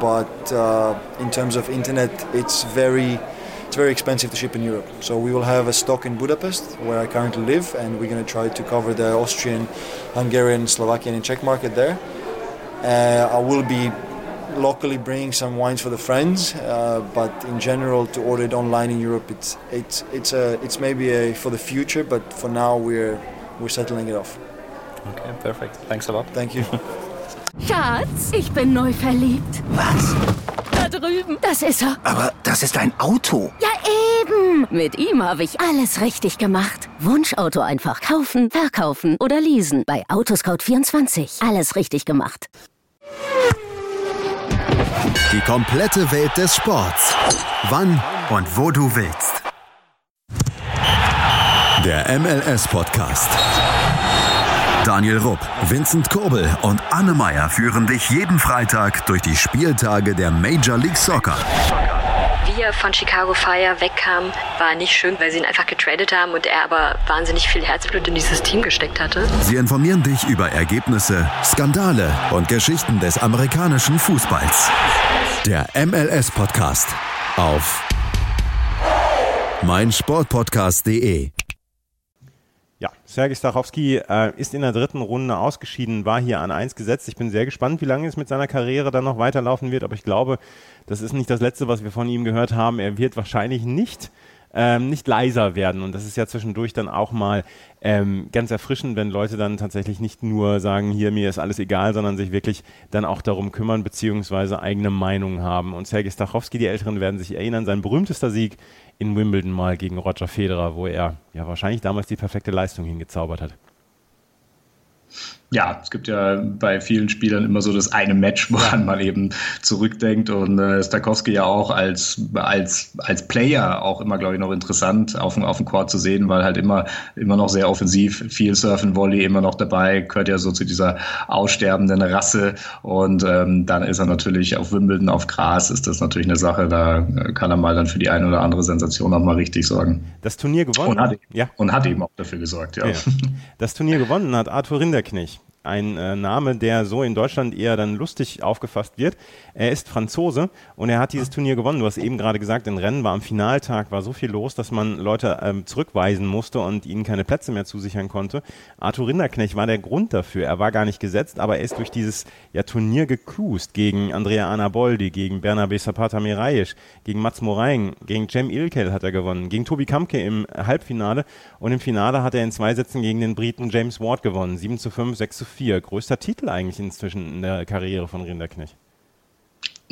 But uh, in terms of internet, it's very it's very expensive to ship in Europe. So we will have a stock in Budapest, where I currently live, and we're going to try to cover the Austrian, Hungarian, Slovakian, and Czech market there. Uh, I will be locally bringing some wines for the friends, uh, but in general, to order it online in Europe, it's it's it's a it's maybe a for the future, but for now we're we're settling it off. Okay, perfect. Thanks a lot. Thank you. *laughs* Schatz, ich bin neu verliebt. Was? Da drüben. Das ist er. Aber das ist ein Auto. Ja, eben. Mit ihm habe ich alles richtig gemacht. Wunschauto einfach kaufen, verkaufen oder leasen. Bei Autoscout24. Alles richtig gemacht. Die komplette Welt des Sports. Wann und wo du willst. Der MLS-Podcast. Daniel Rupp, Vincent Kurbel und Anne Meyer führen dich jeden Freitag durch die Spieltage der Major League Soccer er von Chicago Fire wegkam, war nicht schön, weil sie ihn einfach getradet haben und er aber wahnsinnig viel Herzblut in dieses Team gesteckt hatte. Sie informieren dich über Ergebnisse, Skandale und Geschichten des amerikanischen Fußballs. Der MLS-Podcast auf meinsportpodcast.de Sergej Stachowski äh, ist in der dritten Runde ausgeschieden, war hier an eins gesetzt. Ich bin sehr gespannt, wie lange es mit seiner Karriere dann noch weiterlaufen wird, aber ich glaube, das ist nicht das Letzte, was wir von ihm gehört haben. Er wird wahrscheinlich nicht ähm, nicht leiser werden. Und das ist ja zwischendurch dann auch mal ähm, ganz erfrischend, wenn Leute dann tatsächlich nicht nur sagen, hier, mir ist alles egal, sondern sich wirklich dann auch darum kümmern, beziehungsweise eigene Meinungen haben. Und Sergej Stachowski, die Älteren werden sich erinnern, sein berühmtester Sieg in Wimbledon mal gegen Roger Federer, wo er ja wahrscheinlich damals die perfekte Leistung hingezaubert hat ja, es gibt ja bei vielen Spielern immer so das eine Match, woran man eben zurückdenkt. Und äh, Stakowski ja auch als, als, als Player auch immer, glaube ich, noch interessant auf, dem auf dem Court zu sehen, weil halt immer, immer noch sehr offensiv, viel Surfen, Volley immer noch dabei, gehört ja so zu dieser aussterbenden Rasse. Und ähm, dann ist er natürlich auf Wimbledon, auf Gras, ist das natürlich eine Sache, da kann er mal dann für die eine oder andere Sensation auch mal richtig sorgen. Das Turnier gewonnen. Und hat, ja. und hat eben auch dafür gesorgt, ja. ja. Das Turnier gewonnen hat Arthur Rinderknecht ein äh, Name, der so in Deutschland eher dann lustig aufgefasst wird. Er ist Franzose und er hat dieses Turnier gewonnen. Du hast eben gerade gesagt, in Rennen war am Finaltag war so viel los, dass man Leute ähm, zurückweisen musste und ihnen keine Plätze mehr zusichern konnte. Arthur Rinderknecht war der Grund dafür. Er war gar nicht gesetzt, aber er ist durch dieses ja, Turnier gecruised gegen Andrea Anaboldi, gegen Bernabe Zapata Mirayisch, gegen Mats Moraing, gegen Cem Ilkel hat er gewonnen, gegen Tobi Kamke im Halbfinale und im Finale hat er in zwei Sätzen gegen den Briten James Ward gewonnen. 7 zu 5, 6 zu 4. Größter Titel eigentlich inzwischen in der Karriere von Rinderknecht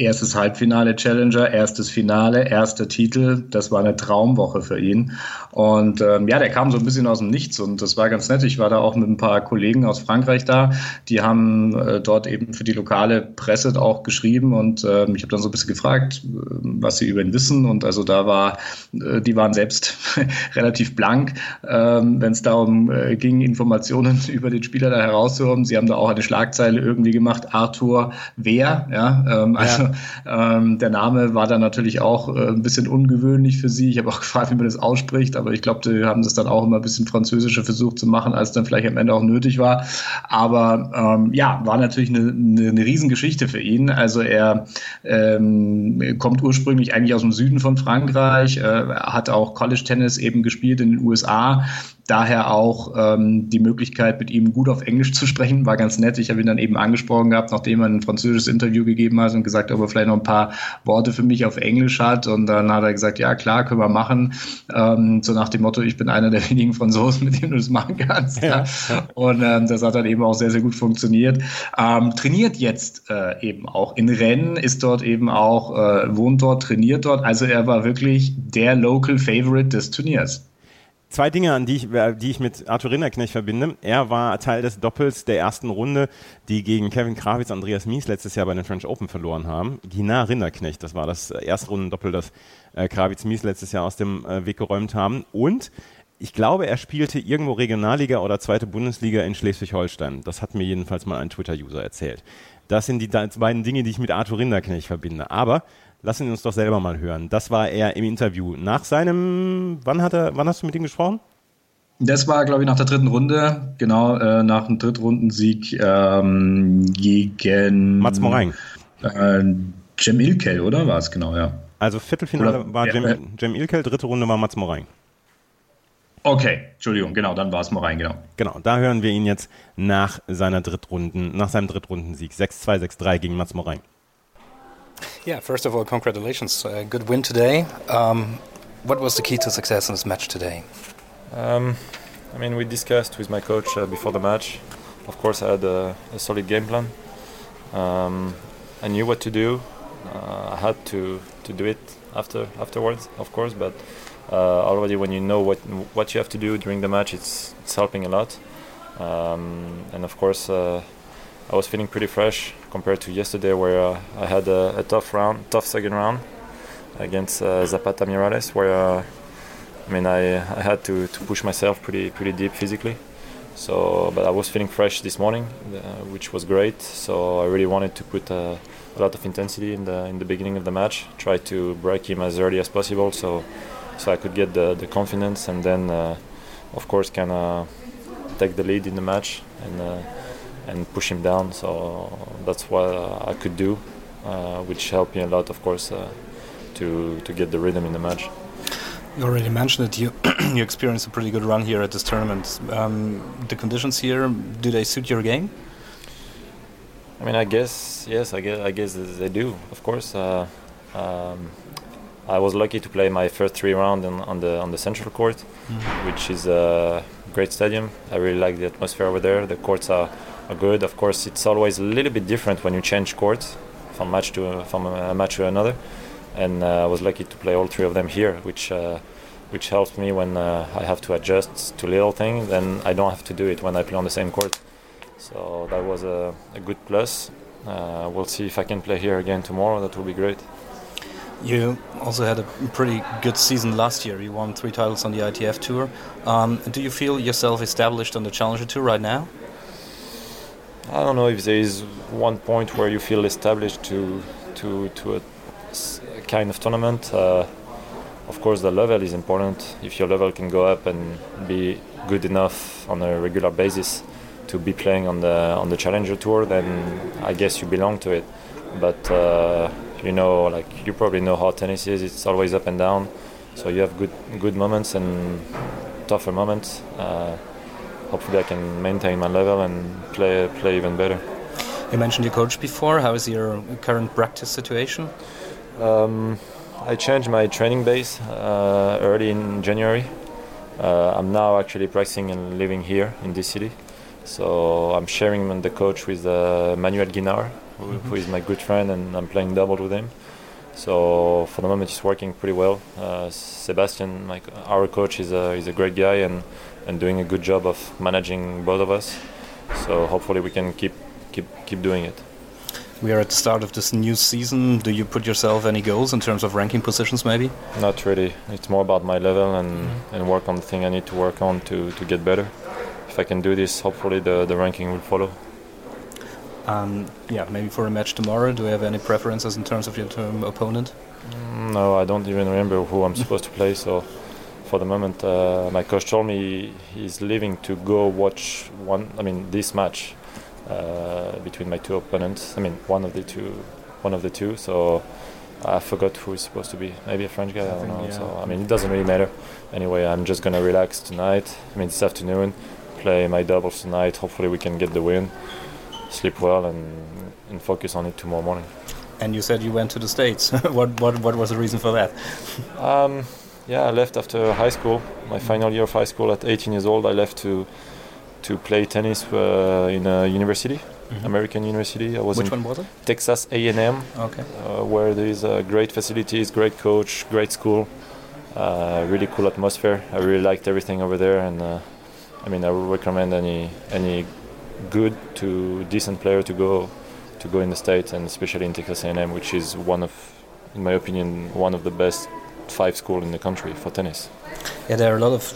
erstes Halbfinale Challenger, erstes Finale, erster Titel. Das war eine Traumwoche für ihn. Und ähm, ja, der kam so ein bisschen aus dem Nichts und das war ganz nett. Ich war da auch mit ein paar Kollegen aus Frankreich da. Die haben äh, dort eben für die lokale Presse auch geschrieben und äh, ich habe dann so ein bisschen gefragt, äh, was sie über ihn wissen. Und also da war, äh, die waren selbst *laughs* relativ blank, äh, wenn es darum äh, ging, Informationen *laughs* über den Spieler da herauszuholen. Sie haben da auch eine Schlagzeile irgendwie gemacht, Arthur Wer, ja, ähm, also ähm, der Name war dann natürlich auch äh, ein bisschen ungewöhnlich für sie. Ich habe auch *laughs* gefragt, wie man das ausspricht, aber ich glaube, die haben das dann auch immer ein bisschen französischer versucht zu machen, als dann vielleicht am Ende auch nötig war. Aber ähm, ja, war natürlich eine, eine, eine Riesengeschichte für ihn. Also er ähm, kommt ursprünglich eigentlich aus dem Süden von Frankreich, äh, hat auch College Tennis eben gespielt in den USA, daher auch ähm, die Möglichkeit, mit ihm gut auf Englisch zu sprechen, war ganz nett. Ich habe ihn dann eben angesprochen gehabt, nachdem er ein französisches Interview gegeben hat und gesagt, ob er vielleicht noch ein paar Worte für mich auf Englisch hat. Und dann hat er gesagt, ja klar, können wir machen. Ähm, so nach dem Motto, ich bin einer der wenigen Franzosen, *laughs* mit denen du das machen kannst. Ja. Und ähm, das hat dann eben auch sehr, sehr gut funktioniert. Ähm, trainiert jetzt äh, eben auch in Rennen, ist dort eben auch, äh, wohnt dort, trainiert dort. Also er war wirklich der Local Favorite des Turniers. Zwei Dinge, an die ich, äh, die ich mit Arthur Rinderknecht verbinde. Er war Teil des Doppels der ersten Runde, die gegen Kevin Krawitz und Andreas Mies letztes Jahr bei den French Open verloren haben. Gina Rinderknecht, das war das Erstrundendoppel, das äh, Krawitz Mies letztes Jahr aus dem äh, Weg geräumt haben. Und ich glaube, er spielte irgendwo Regionalliga oder zweite Bundesliga in Schleswig-Holstein. Das hat mir jedenfalls mal ein Twitter-User erzählt. Das sind die beiden Dinge, die ich mit Arthur Rinderknecht verbinde. Aber Lassen Sie uns doch selber mal hören. Das war er im Interview. Nach seinem, wann hat er, wann hast du mit ihm gesprochen? Das war, glaube ich, nach der dritten Runde, genau, äh, nach dem Drittrundensieg ähm, gegen Mats Moraing. Äh, Jem Ilkel, oder war es genau, ja. Also Viertelfinale oder, war Jem, äh, Jem Ilkel, dritte Runde war Mats Moraing. Okay, Entschuldigung, genau, dann war es Moraing, genau. Genau, da hören wir ihn jetzt nach seiner Drittrunden, nach seinem Drittrundensieg. 6-2, 6-3 gegen Mats Moraing. Yeah, first of all, congratulations. Uh, good win today. Um, what was the key to success in this match today? Um, I mean, we discussed with my coach uh, before the match. Of course, I had a, a solid game plan. Um, I knew what to do. Uh, I had to, to do it after afterwards, of course. But uh, already, when you know what what you have to do during the match, it's it's helping a lot. Um, and of course, uh, I was feeling pretty fresh compared to yesterday, where uh, I had a, a, tough round, tough second round against uh, Zapata Mirales, where uh, I mean I, I had to, to push myself pretty pretty deep physically. So, but I was feeling fresh this morning, uh, which was great. So I really wanted to put uh, a lot of intensity in the in the beginning of the match. Try to break him as early as possible, so so I could get the, the confidence and then, uh, of course, of take the lead in the match and and push him down. So that's what I could do, uh, which helped me a lot, of course, uh, to to get the rhythm in the match. You already mentioned it. You *clears throat* you experienced a pretty good run here at this tournament. Um, the conditions here do they suit your game? I mean, I guess yes. I guess I guess they do. Of course. Uh, um, I was lucky to play my first three rounds on, on the on the central court, mm. which is a great stadium. I really like the atmosphere over there. The courts are good. Of course, it's always a little bit different when you change courts from match to from a match to another. And uh, I was lucky to play all three of them here, which uh, which helps me when uh, I have to adjust to little things. Then I don't have to do it when I play on the same court. So that was a, a good plus. Uh, we'll see if I can play here again tomorrow. That will be great. You also had a pretty good season last year. You won three titles on the ITF Tour. Um, do you feel yourself established on the Challenger Tour right now? I don't know if there is one point where you feel established to to to a, kind of tournament. Uh, of course, the level is important. If your level can go up and be good enough on a regular basis to be playing on the on the Challenger Tour, then I guess you belong to it. But uh, you know, like you probably know how tennis is. It's always up and down. So you have good good moments and tougher moments. Uh, hopefully, I can maintain my level and play play even better. You mentioned your coach before. How is your current practice situation? Um, I changed my training base uh, early in January. Uh, I'm now actually practicing and living here in this city. So I'm sharing the coach with uh, Manuel Guinar, who, mm-hmm. who is my good friend, and I'm playing double with him. So for the moment, it's working pretty well. Uh, Sebastian, my, our coach, is a, is a great guy and, and doing a good job of managing both of us. So hopefully we can keep keep keep doing it. We are at the start of this new season. Do you put yourself any goals in terms of ranking positions, maybe? Not really. It's more about my level and, mm. and work on the thing I need to work on to, to get better. If I can do this, hopefully the, the ranking will follow. Um, yeah, maybe for a match tomorrow, do you have any preferences in terms of your term opponent? Mm, no, I don't even remember who I'm supposed to play. So, for the moment, uh, my coach told me he's leaving to go watch one. I mean, this match uh, between my two opponents. I mean, one of the two, one of the two. So I forgot who is supposed to be. Maybe a French guy. I, I don't know. Yeah. So I mean, it doesn't really matter. Anyway, I'm just gonna relax tonight. I mean, this afternoon, play my doubles tonight. Hopefully, we can get the win, sleep well, and and focus on it tomorrow morning. And you said you went to the states. *laughs* what what what was the reason for that? um, yeah, I left after high school. My final year of high school at 18 years old, I left to to play tennis uh, in a university, mm-hmm. American university. I was Which one was it? Texas A&M. Okay. Uh, where there is uh, great facilities, great coach, great school, uh, really cool atmosphere. I really liked everything over there, and uh, I mean, I would recommend any any good to decent player to go to go in the states, and especially in Texas A&M, which is one of, in my opinion, one of the best five school in the country for tennis. Yeah, there are a lot of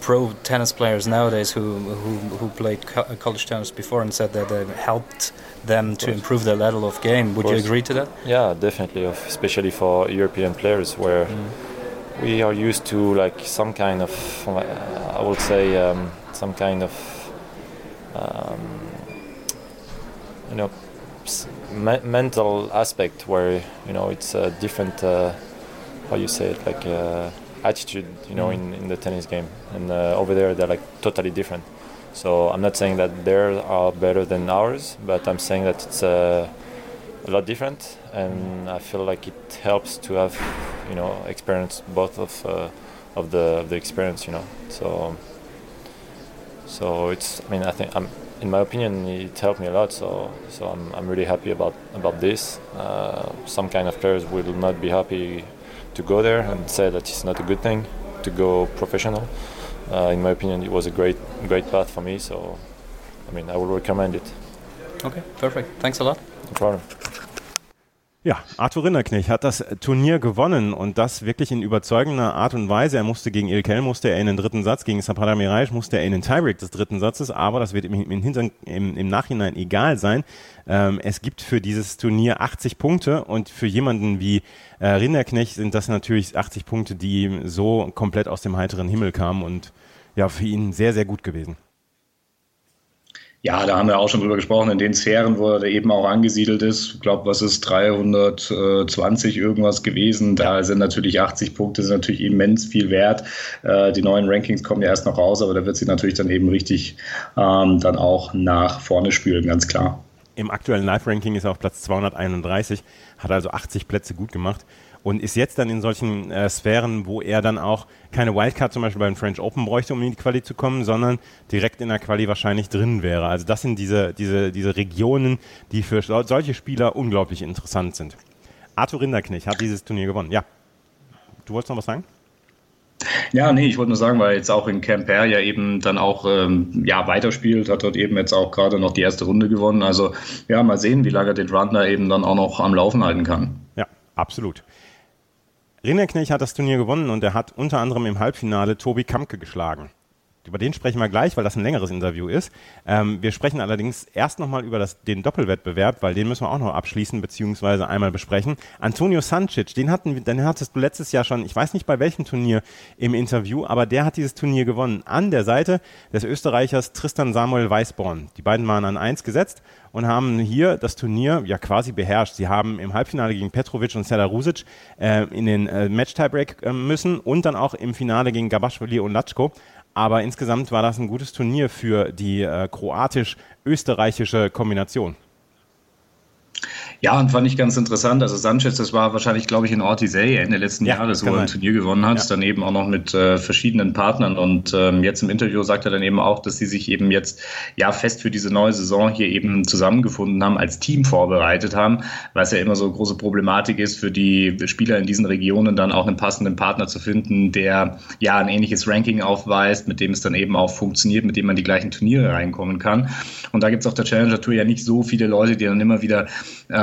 pro tennis players nowadays who who, who played co college tennis before and said that they helped them to improve their level of game. Would of you agree to that? Yeah, definitely, especially for European players where mm. we are used to like some kind of, I would say, um, some kind of, um, you know, me mental aspect where you know it's a different. Uh, how you say it, like uh, attitude, you know, in, in the tennis game. And uh, over there, they're like totally different. So I'm not saying that theirs are better than ours, but I'm saying that it's uh, a lot different, and I feel like it helps to have, you know, experience both of uh, of the of the experience, you know. So so it's. I mean, I think I'm. In my opinion, it helped me a lot. So so I'm I'm really happy about about this. Uh, some kind of players will not be happy to go there and say that it's not a good thing to go professional. Uh, in my opinion, it was a great great path for me. So, I mean, I would recommend it. Okay, perfect. Thanks a lot. No problem. Ja, Arthur Rinderknecht hat das Turnier gewonnen und das wirklich in überzeugender Art und Weise. Er musste gegen Ilkel, musste er in den dritten Satz, gegen Sapada Miraj musste er in den Tiebreak des dritten Satzes, aber das wird im, im, im, im Nachhinein egal sein. Ähm, es gibt für dieses Turnier 80 Punkte und für jemanden wie äh, Rinderknecht sind das natürlich 80 Punkte, die so komplett aus dem heiteren Himmel kamen und ja, für ihn sehr, sehr gut gewesen. Ja, da haben wir auch schon drüber gesprochen, in den Sphären, wo er eben auch angesiedelt ist. Ich glaube, was ist 320 irgendwas gewesen. Da sind natürlich 80 Punkte, sind natürlich immens viel wert. Äh, die neuen Rankings kommen ja erst noch raus, aber da wird sie natürlich dann eben richtig ähm, dann auch nach vorne spülen, ganz klar. Im aktuellen Live-Ranking ist er auf Platz 231, hat also 80 Plätze gut gemacht und ist jetzt dann in solchen äh, Sphären, wo er dann auch keine Wildcard zum Beispiel beim French Open bräuchte, um in die Quali zu kommen, sondern direkt in der Quali wahrscheinlich drin wäre. Also das sind diese, diese, diese Regionen, die für solche Spieler unglaublich interessant sind. Arthur Rinderknecht hat dieses Turnier gewonnen. Ja. Du wolltest noch was sagen? Ja, nee, ich wollte nur sagen, weil jetzt auch in Camper ja eben dann auch ähm, ja, weiterspielt, hat dort eben jetzt auch gerade noch die erste Runde gewonnen. Also ja, mal sehen, wie lange den Run da eben dann auch noch am Laufen halten kann. Ja, absolut. Rinderknecht hat das Turnier gewonnen und er hat unter anderem im Halbfinale Tobi Kamke geschlagen. Über den sprechen wir gleich, weil das ein längeres Interview ist. Ähm, wir sprechen allerdings erst nochmal über das, den Doppelwettbewerb, weil den müssen wir auch noch abschließen beziehungsweise einmal besprechen. Antonio Sancic, den, hatten, den hattest du letztes Jahr schon, ich weiß nicht bei welchem Turnier im Interview, aber der hat dieses Turnier gewonnen. An der Seite des Österreichers Tristan Samuel Weisborn. Die beiden waren an eins gesetzt und haben hier das Turnier ja quasi beherrscht. Sie haben im Halbfinale gegen Petrovic und Serdar Rusic äh, in den äh, Match-Tiebreak äh, müssen und dann auch im Finale gegen Gabashvili und Latschko. Aber insgesamt war das ein gutes Turnier für die äh, kroatisch-österreichische Kombination. Ja, und fand ich ganz interessant. Also Sanchez, das war wahrscheinlich, glaube ich, in Ortisei Ende letzten ja, Jahres, wo er ein Turnier gewonnen hat, ja. dann eben auch noch mit äh, verschiedenen Partnern. Und ähm, jetzt im Interview sagt er dann eben auch, dass sie sich eben jetzt ja fest für diese neue Saison hier eben zusammengefunden haben, als Team vorbereitet haben, weil es ja immer so große Problematik ist für die Spieler in diesen Regionen dann auch einen passenden Partner zu finden, der ja ein ähnliches Ranking aufweist, mit dem es dann eben auch funktioniert, mit dem man die gleichen Turniere reinkommen kann. Und da gibt es auf der Challenger Tour ja nicht so viele Leute, die dann immer wieder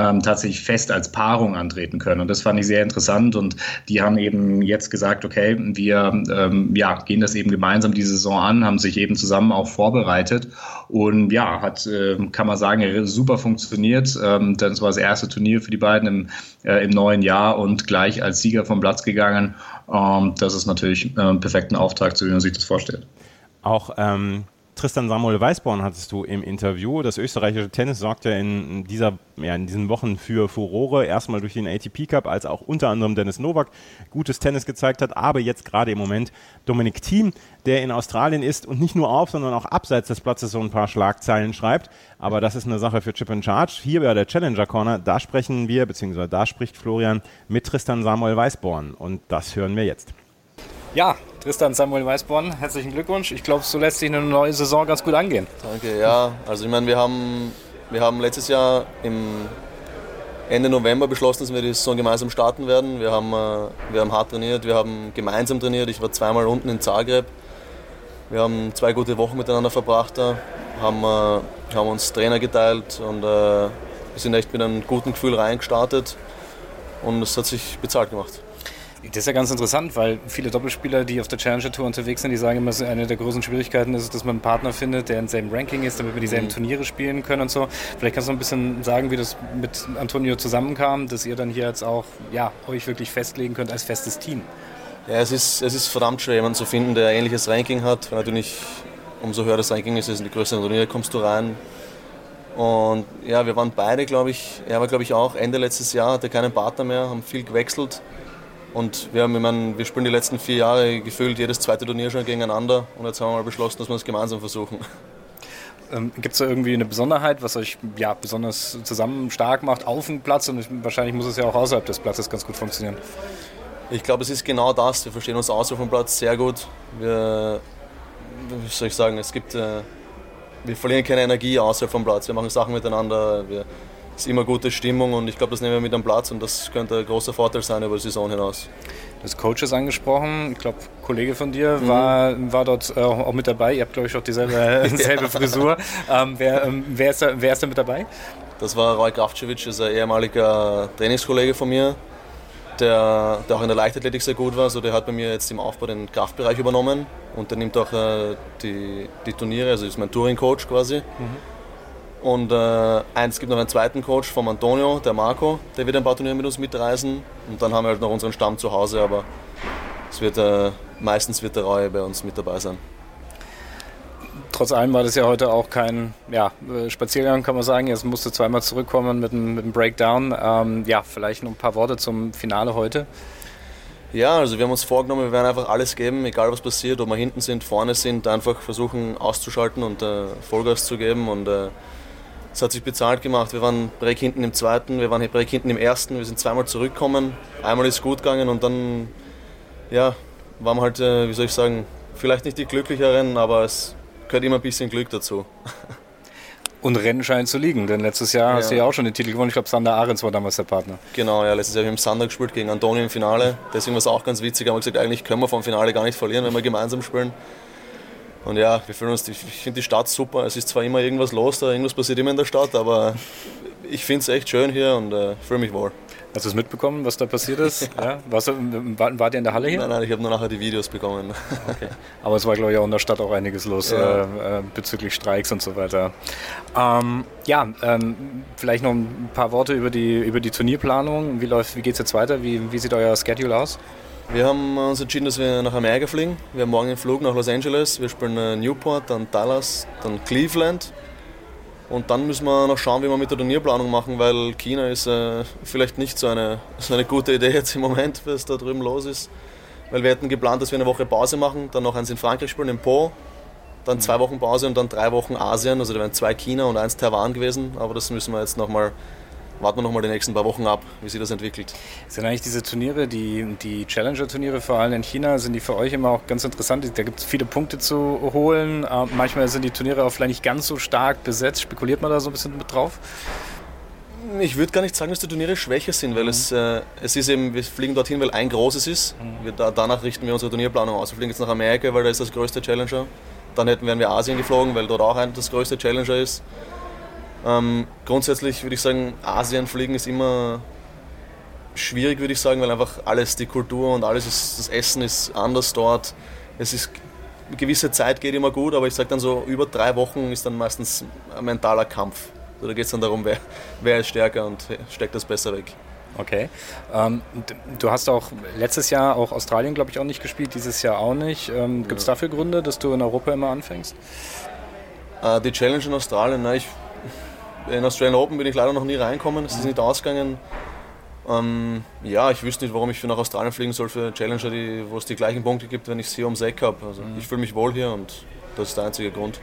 ähm, tatsächlich fest als Paarung antreten können. Und das fand ich sehr interessant. Und die haben eben jetzt gesagt, okay, wir ähm, ja, gehen das eben gemeinsam die Saison an, haben sich eben zusammen auch vorbereitet. Und ja, hat, äh, kann man sagen, super funktioniert. Ähm, das war das erste Turnier für die beiden im, äh, im neuen Jahr und gleich als Sieger vom Platz gegangen. Ähm, das ist natürlich äh, ein perfekten Auftrag, so wie man sich das vorstellt. Auch ähm, Tristan Samuel Weißborn hattest du im Interview. Das österreichische Tennis sorgt ja in, dieser, ja, in diesen Wochen für Furore. Erstmal durch den ATP Cup, als auch unter anderem Dennis Novak gutes Tennis gezeigt hat. Aber jetzt gerade im Moment Dominik Thiem, der in Australien ist und nicht nur auf, sondern auch abseits des Platzes so ein paar Schlagzeilen schreibt. Aber das ist eine Sache für Chip and Charge. Hier bei der Challenger Corner, da sprechen wir, beziehungsweise da spricht Florian mit Tristan Samuel Weißborn. Und das hören wir jetzt. Ja, Tristan Samuel Weißborn, herzlichen Glückwunsch. Ich glaube, so lässt sich eine neue Saison ganz gut angehen. Danke, ja. Also ich meine, wir haben, wir haben letztes Jahr im Ende November beschlossen, dass wir die Saison gemeinsam starten werden. Wir haben, äh, wir haben hart trainiert, wir haben gemeinsam trainiert. Ich war zweimal unten in Zagreb. Wir haben zwei gute Wochen miteinander verbracht da, haben, äh, haben uns Trainer geteilt und äh, wir sind echt mit einem guten Gefühl reingestartet und es hat sich bezahlt gemacht. Das ist ja ganz interessant, weil viele Doppelspieler, die auf der Challenger Tour unterwegs sind, die sagen immer, eine der großen Schwierigkeiten ist, dass man einen Partner findet, der im selben Ranking ist, damit wir dieselben mhm. Turniere spielen können und so. Vielleicht kannst du ein bisschen sagen, wie das mit Antonio zusammenkam, dass ihr dann hier jetzt auch ja, euch wirklich festlegen könnt als festes Team. Ja, es ist, es ist verdammt schwer, jemanden zu finden, der ein ähnliches Ranking hat. Weil natürlich, umso höher das Ranking ist, in die größeren Turniere kommst du rein. Und ja, wir waren beide, glaube ich, er war, glaube ich, auch Ende letztes Jahr, hatte keinen Partner mehr, haben viel gewechselt. Und wir, haben, ich meine, wir spielen die letzten vier Jahre gefühlt jedes zweite Turnier schon gegeneinander und jetzt haben wir mal beschlossen, dass wir es gemeinsam versuchen. Ähm, Gibt es da irgendwie eine Besonderheit, was euch ja, besonders zusammen stark macht auf dem Platz und wahrscheinlich muss es ja auch außerhalb des Platzes ganz gut funktionieren? Ich glaube, es ist genau das. Wir verstehen uns außerhalb vom Platz sehr gut. Wir, wie soll ich sagen, es gibt, äh, wir verlieren keine Energie außerhalb vom Platz. Wir machen Sachen miteinander. Wir, ist immer gute Stimmung und ich glaube, das nehmen wir mit am Platz und das könnte ein großer Vorteil sein über die Saison hinaus. Das Coaches angesprochen, ich glaube, ein Kollege von dir mhm. war, war dort äh, auch mit dabei. Ihr habt, glaube ich, auch dieselbe, *laughs* *laughs* dieselbe Frisur. Ähm, wer, ähm, wer, ist da, wer ist da mit dabei? Das war Roy Kraftschewitsch, ist ein ehemaliger Trainingskollege von mir, der, der auch in der Leichtathletik sehr gut war. Also der hat bei mir jetzt im Aufbau den Kraftbereich übernommen und der nimmt auch äh, die, die Turniere, also ist mein Touring-Coach quasi. Mhm und äh, eins gibt noch einen zweiten Coach vom Antonio, der Marco, der wird ein paar Turniere mit uns mitreisen. Und dann haben wir halt noch unseren Stamm zu Hause, aber es wird, äh, meistens wird der Reue bei uns mit dabei sein. Trotz allem war das ja heute auch kein ja, äh, Spaziergang, kann man sagen. Jetzt musste zweimal zurückkommen mit einem, mit einem Breakdown. Ähm, ja, vielleicht noch ein paar Worte zum Finale heute. Ja, also wir haben uns vorgenommen, wir werden einfach alles geben, egal was passiert, ob wir hinten sind, vorne sind, einfach versuchen auszuschalten und äh, Vollgas zu geben und äh, es hat sich bezahlt gemacht. Wir waren Break hinten im zweiten, wir waren Break hinten im ersten, wir sind zweimal zurückgekommen. Einmal ist gut gegangen und dann ja, waren wir halt, äh, wie soll ich sagen, vielleicht nicht die glücklicheren, aber es gehört immer ein bisschen Glück dazu. *laughs* Und Rennen scheint zu liegen, denn letztes Jahr ja. hast du ja auch schon den Titel gewonnen. Ich glaube, Sander Ahrens war damals der Partner. Genau, ja, letztes Jahr haben wir im Sander gespielt gegen Antonio im Finale. Deswegen war es auch ganz witzig. Haben wir gesagt, eigentlich können wir vom Finale gar nicht verlieren, wenn wir gemeinsam spielen. Und ja, wir fühlen uns, ich finde die Stadt super. Es ist zwar immer irgendwas los, da irgendwas passiert immer in der Stadt, aber ich finde es echt schön hier und äh, fühle mich wohl. Hast du es mitbekommen, was da passiert ist? *laughs* ja. Warst du, war, wart ihr in der Halle hier? Nein, nein, ich habe nur nachher die Videos bekommen. *laughs* Okay. Aber es war, glaube ich, auch in der Stadt auch einiges los ja. äh, bezüglich Streiks und so weiter. Ähm, ja, ähm, vielleicht noch ein paar Worte über die, über die Turnierplanung. Wie, wie geht es jetzt weiter? Wie, wie sieht euer Schedule aus? Wir haben uns entschieden, dass wir nach Amerika fliegen. Wir haben morgen einen Flug nach Los Angeles. Wir spielen äh, Newport, dann Dallas, dann Cleveland. Und dann müssen wir noch schauen, wie wir mit der Turnierplanung machen, weil China ist äh, vielleicht nicht so eine, *laughs* so eine gute Idee jetzt im Moment, *laughs* was da drüben los ist. Weil wir hätten geplant, dass wir eine Woche Pause machen, dann noch eins in Frankreich spielen, in Po, dann zwei Wochen Pause und dann drei Wochen Asien. Also da wären zwei China und eins Taiwan gewesen. Aber das müssen wir jetzt nochmal warten wir noch mal die nächsten paar Wochen ab, wie sich das entwickelt. Sind eigentlich diese Turniere, die, die Challenger-Turniere vor allem in China, sind die für euch immer auch ganz interessant? Da gibt es viele Punkte zu holen. Äh, manchmal sind die Turniere auch vielleicht nicht ganz so stark besetzt. Spekuliert man da so ein bisschen mit drauf? Ich würde gar nicht sagen, dass die Turniere schwächer sind, weil mhm. es, äh, es ist eben, wir fliegen dorthin, weil ein großes ist. Mhm. Wir, da, danach richten wir unsere Turnierplanung aus. Wir fliegen jetzt nach Amerika, weil da ist das größte Challenger. Dann hätten wären wir Asien geflogen, weil dort auch ein, das größte Challenger ist. Ähm, grundsätzlich würde ich sagen, Asien fliegen ist immer schwierig, würde ich sagen, weil einfach alles, die Kultur und alles, ist, das Essen ist anders dort. Es ist eine gewisse Zeit geht immer gut, aber ich sage dann so, über drei Wochen ist dann meistens ein mentaler Kampf. Also da geht es dann darum, wer, *laughs* wer ist stärker und steckt das besser weg. Okay. Ähm, du hast auch letztes Jahr auch Australien, glaube ich, auch nicht gespielt, dieses Jahr auch nicht. Ähm, Gibt es dafür Gründe, dass du in Europa immer anfängst? Äh, die Challenge in Australien, na, ich in Australian Open bin ich leider noch nie reinkommen, es ist nicht ausgegangen. Ähm, ja, ich wüsste nicht, warum ich für nach Australien fliegen soll für Challenger, die, wo es die gleichen Punkte gibt, wenn ich es hier ums Eck habe. Also mhm. ich fühle mich wohl hier und das ist der einzige Grund.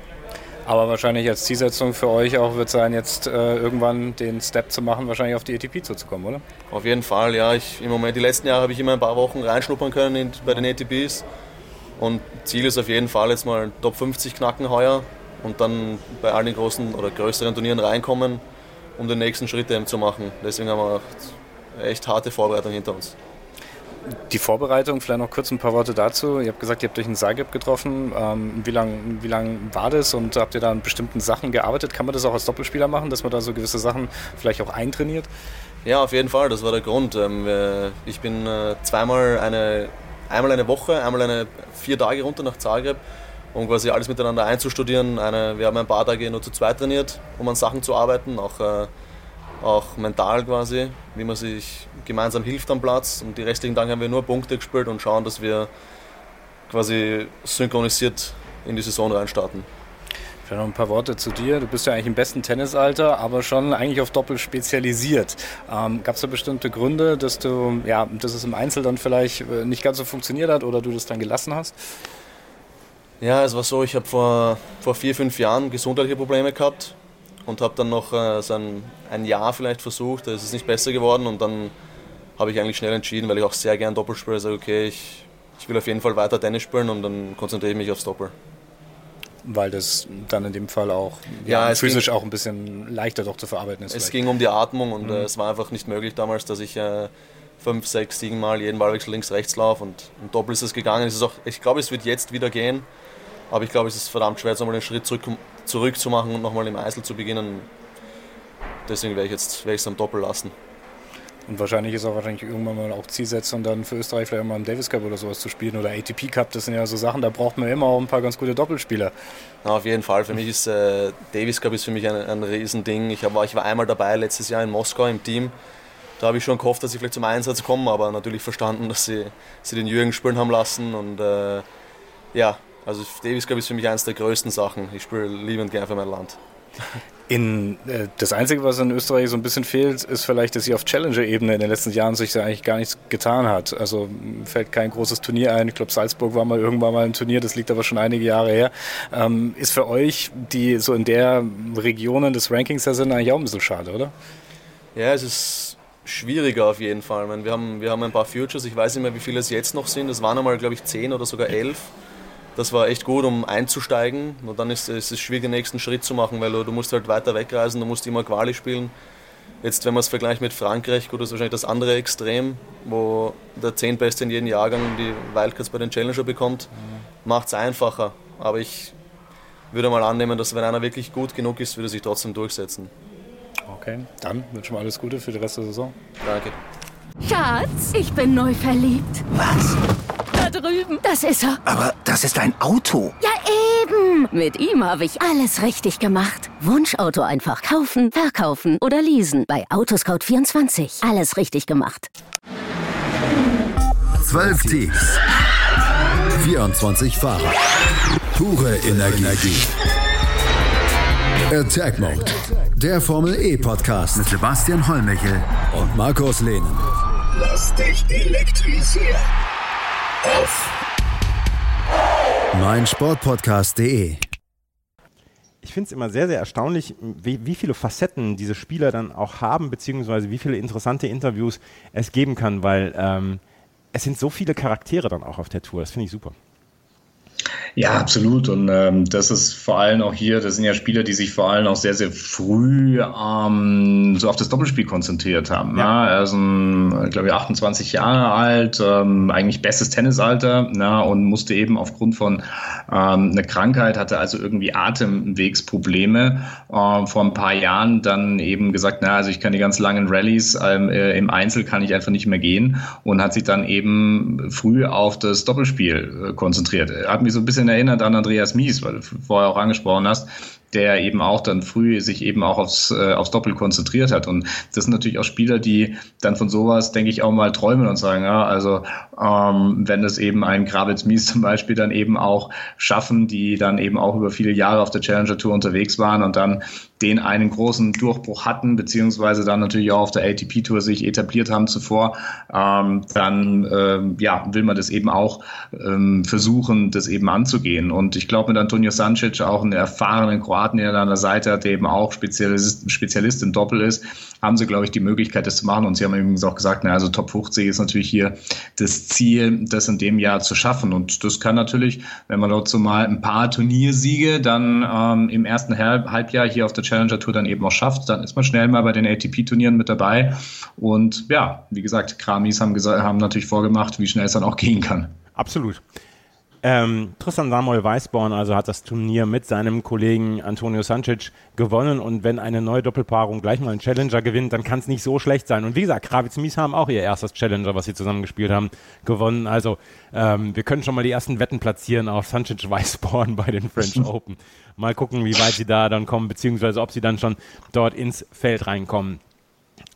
Aber wahrscheinlich als Zielsetzung für euch auch wird sein, jetzt äh, irgendwann den Step zu machen, wahrscheinlich auf die ATP zuzukommen, oder? Auf jeden Fall, ja. Ich, Im Moment, die letzten Jahre habe ich immer ein paar Wochen reinschnuppern können in, bei den ATPs. Und Ziel ist auf jeden Fall jetzt mal Top 50 knacken heuer und dann bei allen großen oder größeren Turnieren reinkommen, um den nächsten Schritt eben zu machen. Deswegen haben wir echt harte Vorbereitung hinter uns. Die Vorbereitung, vielleicht noch kurz ein paar Worte dazu. Ihr habt gesagt, ihr habt euch in Zagreb getroffen. Ähm, wie lange wie lang war das und habt ihr da an bestimmten Sachen gearbeitet? Kann man das auch als Doppelspieler machen, dass man da so gewisse Sachen vielleicht auch eintrainiert? Ja, auf jeden Fall, das war der Grund. Ähm, ich bin äh, zweimal eine, einmal eine Woche, einmal eine vier Tage runter nach Zagreb um quasi alles miteinander einzustudieren. Eine, wir haben ein paar Tage nur zu zweit trainiert, um an Sachen zu arbeiten, auch, äh, auch mental quasi, wie man sich gemeinsam hilft am Platz. Und die restlichen Tage haben wir nur Punkte gespielt und schauen, dass wir quasi synchronisiert in die Saison reinstarten. Vielleicht noch ein paar Worte zu dir. Du bist ja eigentlich im besten Tennisalter, aber schon eigentlich auf Doppel spezialisiert. Ähm, Gab es da bestimmte Gründe, dass du, ja, dass es im Einzel dann vielleicht äh, nicht ganz so funktioniert hat oder du das dann gelassen hast? Ja, es war so, ich habe vor, vor vier, fünf Jahren gesundheitliche Probleme gehabt und habe dann noch äh, so ein, ein Jahr vielleicht versucht, da ist es nicht besser geworden und dann habe ich eigentlich schnell entschieden, weil ich auch sehr gern Doppel spiele, sage okay, ich, ich will auf jeden Fall weiter Tennis spielen und dann konzentriere ich mich aufs Doppel. Weil das dann in dem Fall auch ja, ja physisch ging, auch ein bisschen leichter doch zu verarbeiten ist. Es vielleicht. ging um die Atmung und mhm. äh, es war einfach nicht möglich damals, dass ich äh, fünf, sechs, sieben Mal jeden Ballwechsel links, rechts laufe und im Doppel ist es gegangen. Es ist auch, ich glaube, es wird jetzt wieder gehen. Aber ich glaube, es ist verdammt schwer, jetzt nochmal einen Schritt zurück, zurück zu machen und nochmal im Eisel zu beginnen. Deswegen werde ich jetzt werde ich es am Doppel lassen. Und wahrscheinlich ist auch wahrscheinlich irgendwann mal auch Zielsetzung, dann für Österreich vielleicht mal im Davis Cup oder sowas zu spielen oder ATP Cup. Das sind ja so Sachen, da braucht man immer auch ein paar ganz gute Doppelspieler. Ja, auf jeden Fall. Für mich ist äh, Davis Cup ist für mich ein, ein Riesending. Ich, hab, ich war einmal dabei letztes Jahr in Moskau im Team. Da habe ich schon gehofft, dass ich vielleicht zum Einsatz komme, aber natürlich verstanden, dass sie, sie den Jürgen spielen haben lassen. Und äh, ja, also Davis Cup ist für mich eines der größten Sachen. Ich spiele liebend gerne für mein Land. In, äh, das Einzige, was in Österreich so ein bisschen fehlt, ist vielleicht, dass sie auf Challenger-Ebene in den letzten Jahren sich eigentlich gar nichts getan hat. Also fällt kein großes Turnier ein. Ich glaube, Salzburg war mal irgendwann mal ein Turnier, das liegt aber schon einige Jahre her. Ähm, ist für euch, die so in der Regionen des Rankings da sind, eigentlich auch ein bisschen schade, oder? Ja, es ist schwieriger auf jeden Fall. Meine, wir, haben, wir haben ein paar Futures, ich weiß nicht mehr, wie viele es jetzt noch sind. Es waren einmal, glaube ich, zehn oder sogar elf. Das war echt gut, um einzusteigen. Und dann ist, ist es schwierig, den nächsten Schritt zu machen, weil du, du musst halt weiter wegreisen, du musst immer Quali spielen. Jetzt, wenn man es vergleicht mit Frankreich, gut, das ist wahrscheinlich das andere Extrem, wo der Zehntbeste in jedem Jahrgang die Wildcards bei den Challenger bekommt, mhm. macht es einfacher. Aber ich würde mal annehmen, dass wenn einer wirklich gut genug ist, würde er sich trotzdem durchsetzen. Okay, dann wünschen wir alles Gute für den Rest der Saison. Danke. Schatz, ich bin neu verliebt. Was? Drüben. Das ist er. Aber das ist ein Auto. Ja, eben. Mit ihm habe ich alles richtig gemacht. Wunschauto einfach kaufen, verkaufen oder leasen. Bei Autoscout24. Alles richtig gemacht. Zwölf Teams. 24 Fahrer. Pure Energie. Attack Mode. Der Formel E Podcast mit Sebastian Hollmichel und Markus Lehnen. Lass dich elektrisieren. Mein Sportpodcast.de. Ich finde es immer sehr, sehr erstaunlich, wie, wie, viele Facetten diese Spieler dann auch haben, beziehungsweise wie viele interessante Interviews es geben kann, weil ähm, es sind so viele Charaktere dann auch auf der Tour. Das finde ich super. Ja, absolut. Und ähm, das ist vor allem auch hier, das sind ja Spieler, die sich vor allem auch sehr, sehr früh ähm, so auf das Doppelspiel konzentriert haben. Ja. Er ist, ein, glaube ich, 28 Jahre alt, ähm, eigentlich bestes Tennisalter na, und musste eben aufgrund von ähm, einer Krankheit, hatte also irgendwie Atemwegsprobleme äh, vor ein paar Jahren dann eben gesagt, na, also ich kann die ganz langen Rallyes ähm, äh, im Einzel kann ich einfach nicht mehr gehen und hat sich dann eben früh auf das Doppelspiel äh, konzentriert. Hat mich so ein bisschen erinnert an Andreas Mies, weil du vorher auch angesprochen hast, der eben auch dann früh sich eben auch aufs, äh, aufs Doppel konzentriert hat. Und das sind natürlich auch Spieler, die dann von sowas, denke ich, auch mal träumen und sagen, ja, also ähm, wenn es eben ein Gravitz Mies zum Beispiel dann eben auch schaffen, die dann eben auch über viele Jahre auf der Challenger Tour unterwegs waren und dann den einen großen Durchbruch hatten, beziehungsweise dann natürlich auch auf der ATP-Tour sich etabliert haben zuvor, ähm, dann ähm, ja, will man das eben auch ähm, versuchen, das eben anzugehen. Und ich glaube mit Antonio Sancic auch einen erfahrenen Kroaten, der an der Seite hat, der eben auch Spezialist, Spezialist im Doppel ist, haben sie, glaube ich, die Möglichkeit, das zu machen. Und sie haben übrigens auch gesagt, na, also Top 50 ist natürlich hier das Ziel, das in dem Jahr zu schaffen. Und das kann natürlich, wenn man dort so mal ein paar Turniersiege dann ähm, im ersten Halbjahr hier auf der Challenger Tour dann eben auch schafft, dann ist man schnell mal bei den ATP-Turnieren mit dabei. Und ja, wie gesagt, Kramis haben, gesagt, haben natürlich vorgemacht, wie schnell es dann auch gehen kann. Absolut. Ähm, Tristan Samuel Weißborn also hat das Turnier mit seinem Kollegen Antonio Sancic gewonnen und wenn eine neue Doppelpaarung gleich mal einen Challenger gewinnt, dann kann es nicht so schlecht sein. Und wie gesagt, Kravitz Mies haben auch ihr erstes Challenger, was sie zusammen gespielt haben, gewonnen. Also ähm, wir können schon mal die ersten Wetten platzieren auf Sancic Weißborn bei den French *laughs* Open. Mal gucken, wie weit sie da dann kommen, beziehungsweise ob sie dann schon dort ins Feld reinkommen.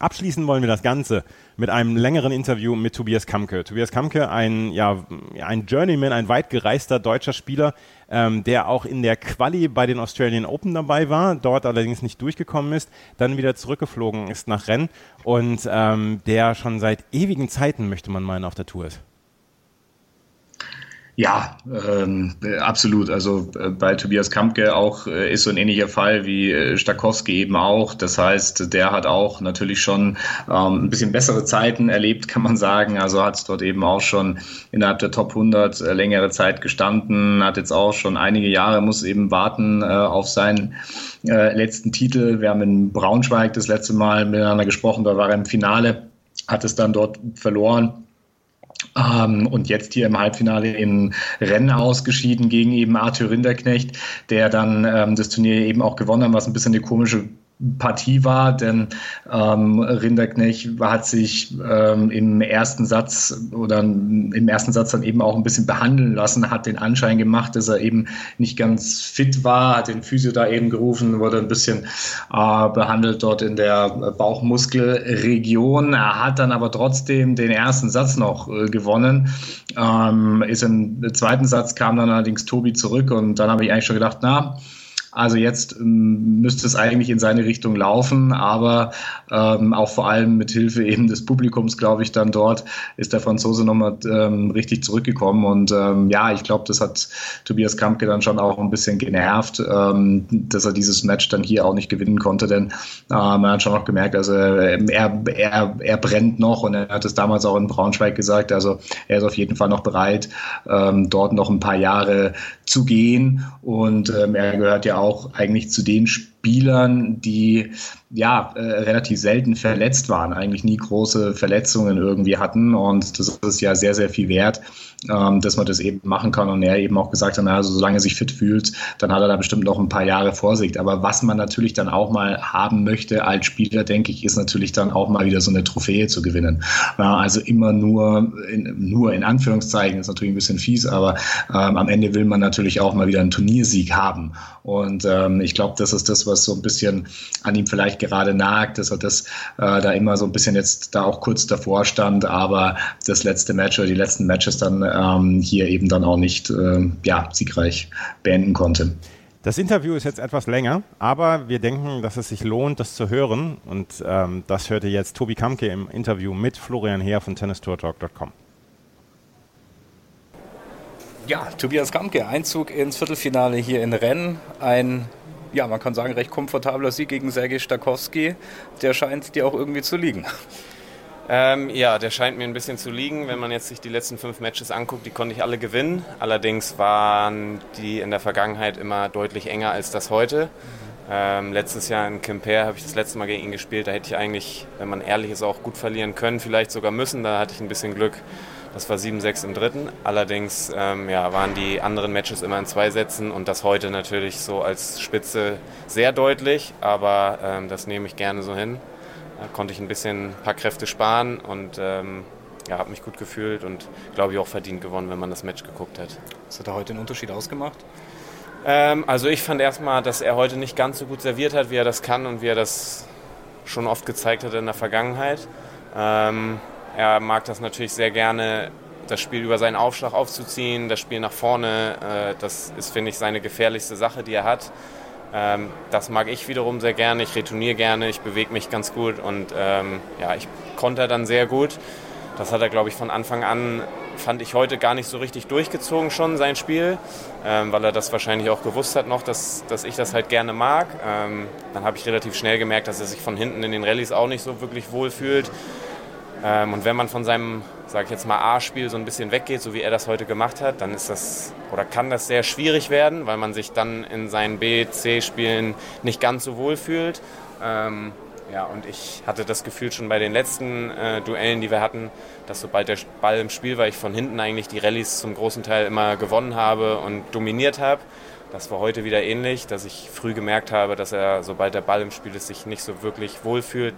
Abschließen wollen wir das Ganze mit einem längeren Interview mit Tobias Kamke. Tobias Kamke, ein, ja, ein Journeyman, ein weit gereister deutscher Spieler, ähm, der auch in der Quali bei den Australian Open dabei war, dort allerdings nicht durchgekommen ist, dann wieder zurückgeflogen ist nach Rennes und ähm, der schon seit ewigen Zeiten, möchte man meinen, auf der Tour ist. Ja, ähm, absolut. Also äh, bei Tobias Kampke auch äh, ist so ein ähnlicher Fall wie äh, Stakowski eben auch. Das heißt, der hat auch natürlich schon ähm, ein bisschen bessere Zeiten erlebt, kann man sagen. Also hat es dort eben auch schon innerhalb der Top 100 äh, längere Zeit gestanden, hat jetzt auch schon einige Jahre, muss eben warten äh, auf seinen äh, letzten Titel. Wir haben in Braunschweig das letzte Mal miteinander gesprochen, da war er im Finale, hat es dann dort verloren ähm, und jetzt hier im Halbfinale in Rennen ausgeschieden gegen eben Arthur Rinderknecht, der dann ähm, das Turnier eben auch gewonnen hat, was ein bisschen eine komische Partie war, denn ähm, Rinderknecht hat sich ähm, im ersten Satz oder im ersten Satz dann eben auch ein bisschen behandeln lassen, hat den Anschein gemacht, dass er eben nicht ganz fit war, hat den Physio da eben gerufen, wurde ein bisschen äh, behandelt dort in der Bauchmuskelregion. Er hat dann aber trotzdem den ersten Satz noch äh, gewonnen. Ähm, ist im zweiten Satz kam dann allerdings Tobi zurück und dann habe ich eigentlich schon gedacht, na, also jetzt ähm, müsste es eigentlich in seine Richtung laufen, aber ähm, auch vor allem mit Hilfe eben des Publikums, glaube ich, dann dort ist der Franzose nochmal ähm, richtig zurückgekommen. Und ähm, ja, ich glaube, das hat Tobias Kampke dann schon auch ein bisschen genervt, ähm, dass er dieses Match dann hier auch nicht gewinnen konnte, denn äh, man hat schon noch gemerkt, also er, er, er brennt noch und er hat es damals auch in Braunschweig gesagt, also er ist auf jeden Fall noch bereit, ähm, dort noch ein paar Jahre zu gehen. Und ähm, er gehört ja auch eigentlich zu den Spielern, Spielern, die ja äh, relativ selten verletzt waren, eigentlich nie große Verletzungen irgendwie hatten und das ist ja sehr, sehr viel wert, ähm, dass man das eben machen kann und er eben auch gesagt hat, also solange er sich fit fühlt, dann hat er da bestimmt noch ein paar Jahre Vorsicht. Aber was man natürlich dann auch mal haben möchte als Spieler, denke ich, ist natürlich dann auch mal wieder so eine Trophäe zu gewinnen. Ja, also immer nur in, nur in Anführungszeichen ist natürlich ein bisschen fies, aber ähm, am Ende will man natürlich auch mal wieder einen Turniersieg haben. Und ähm, ich glaube, das ist das, was so ein bisschen an ihm vielleicht gerade nagt, dass er das äh, da immer so ein bisschen jetzt da auch kurz davor stand, aber das letzte Match oder die letzten Matches dann ähm, hier eben dann auch nicht äh, ja, siegreich beenden konnte. Das Interview ist jetzt etwas länger, aber wir denken, dass es sich lohnt, das zu hören. Und ähm, das hörte jetzt Tobi Kamke im Interview mit Florian Heer von tennistourtalk.com. Ja, Tobias Kamke, Einzug ins Viertelfinale hier in Rennes. Ein, ja, man kann sagen, recht komfortabler Sieg gegen Sergei Stakowski. Der scheint dir auch irgendwie zu liegen. Ähm, ja, der scheint mir ein bisschen zu liegen. Wenn man jetzt sich die letzten fünf Matches anguckt, die konnte ich alle gewinnen. Allerdings waren die in der Vergangenheit immer deutlich enger als das heute. Ähm, letztes Jahr in Quimper habe ich das letzte Mal gegen ihn gespielt. Da hätte ich eigentlich, wenn man ehrlich ist, auch gut verlieren können, vielleicht sogar müssen. Da hatte ich ein bisschen Glück. Das war 7-6 im dritten. Allerdings ähm, ja, waren die anderen Matches immer in zwei Sätzen und das heute natürlich so als Spitze sehr deutlich. Aber ähm, das nehme ich gerne so hin. Da konnte ich ein bisschen ein paar Kräfte sparen und ähm, ja, habe mich gut gefühlt und glaube ich auch verdient gewonnen, wenn man das Match geguckt hat. Was hat er heute den Unterschied ausgemacht? Ähm, also ich fand erstmal, dass er heute nicht ganz so gut serviert hat, wie er das kann und wie er das schon oft gezeigt hat in der Vergangenheit. Ähm, er mag das natürlich sehr gerne, das Spiel über seinen Aufschlag aufzuziehen, das Spiel nach vorne. Äh, das ist, finde ich, seine gefährlichste Sache, die er hat. Ähm, das mag ich wiederum sehr gerne. Ich retourniere gerne, ich bewege mich ganz gut und ähm, ja, ich konnte dann sehr gut. Das hat er, glaube ich, von Anfang an, fand ich heute gar nicht so richtig durchgezogen schon, sein Spiel, ähm, weil er das wahrscheinlich auch gewusst hat noch, dass, dass ich das halt gerne mag. Ähm, dann habe ich relativ schnell gemerkt, dass er sich von hinten in den Rallyes auch nicht so wirklich wohl fühlt. Ähm, und wenn man von seinem, sage ich jetzt mal, A-Spiel so ein bisschen weggeht, so wie er das heute gemacht hat, dann ist das oder kann das sehr schwierig werden, weil man sich dann in seinen B, C-Spielen nicht ganz so wohl fühlt. Ähm, ja, und ich hatte das Gefühl schon bei den letzten äh, Duellen, die wir hatten, dass sobald der Ball im Spiel war, ich von hinten eigentlich die Rallyes zum großen Teil immer gewonnen habe und dominiert habe. Das war heute wieder ähnlich, dass ich früh gemerkt habe, dass er, sobald der Ball im Spiel ist, sich nicht so wirklich wohlfühlt,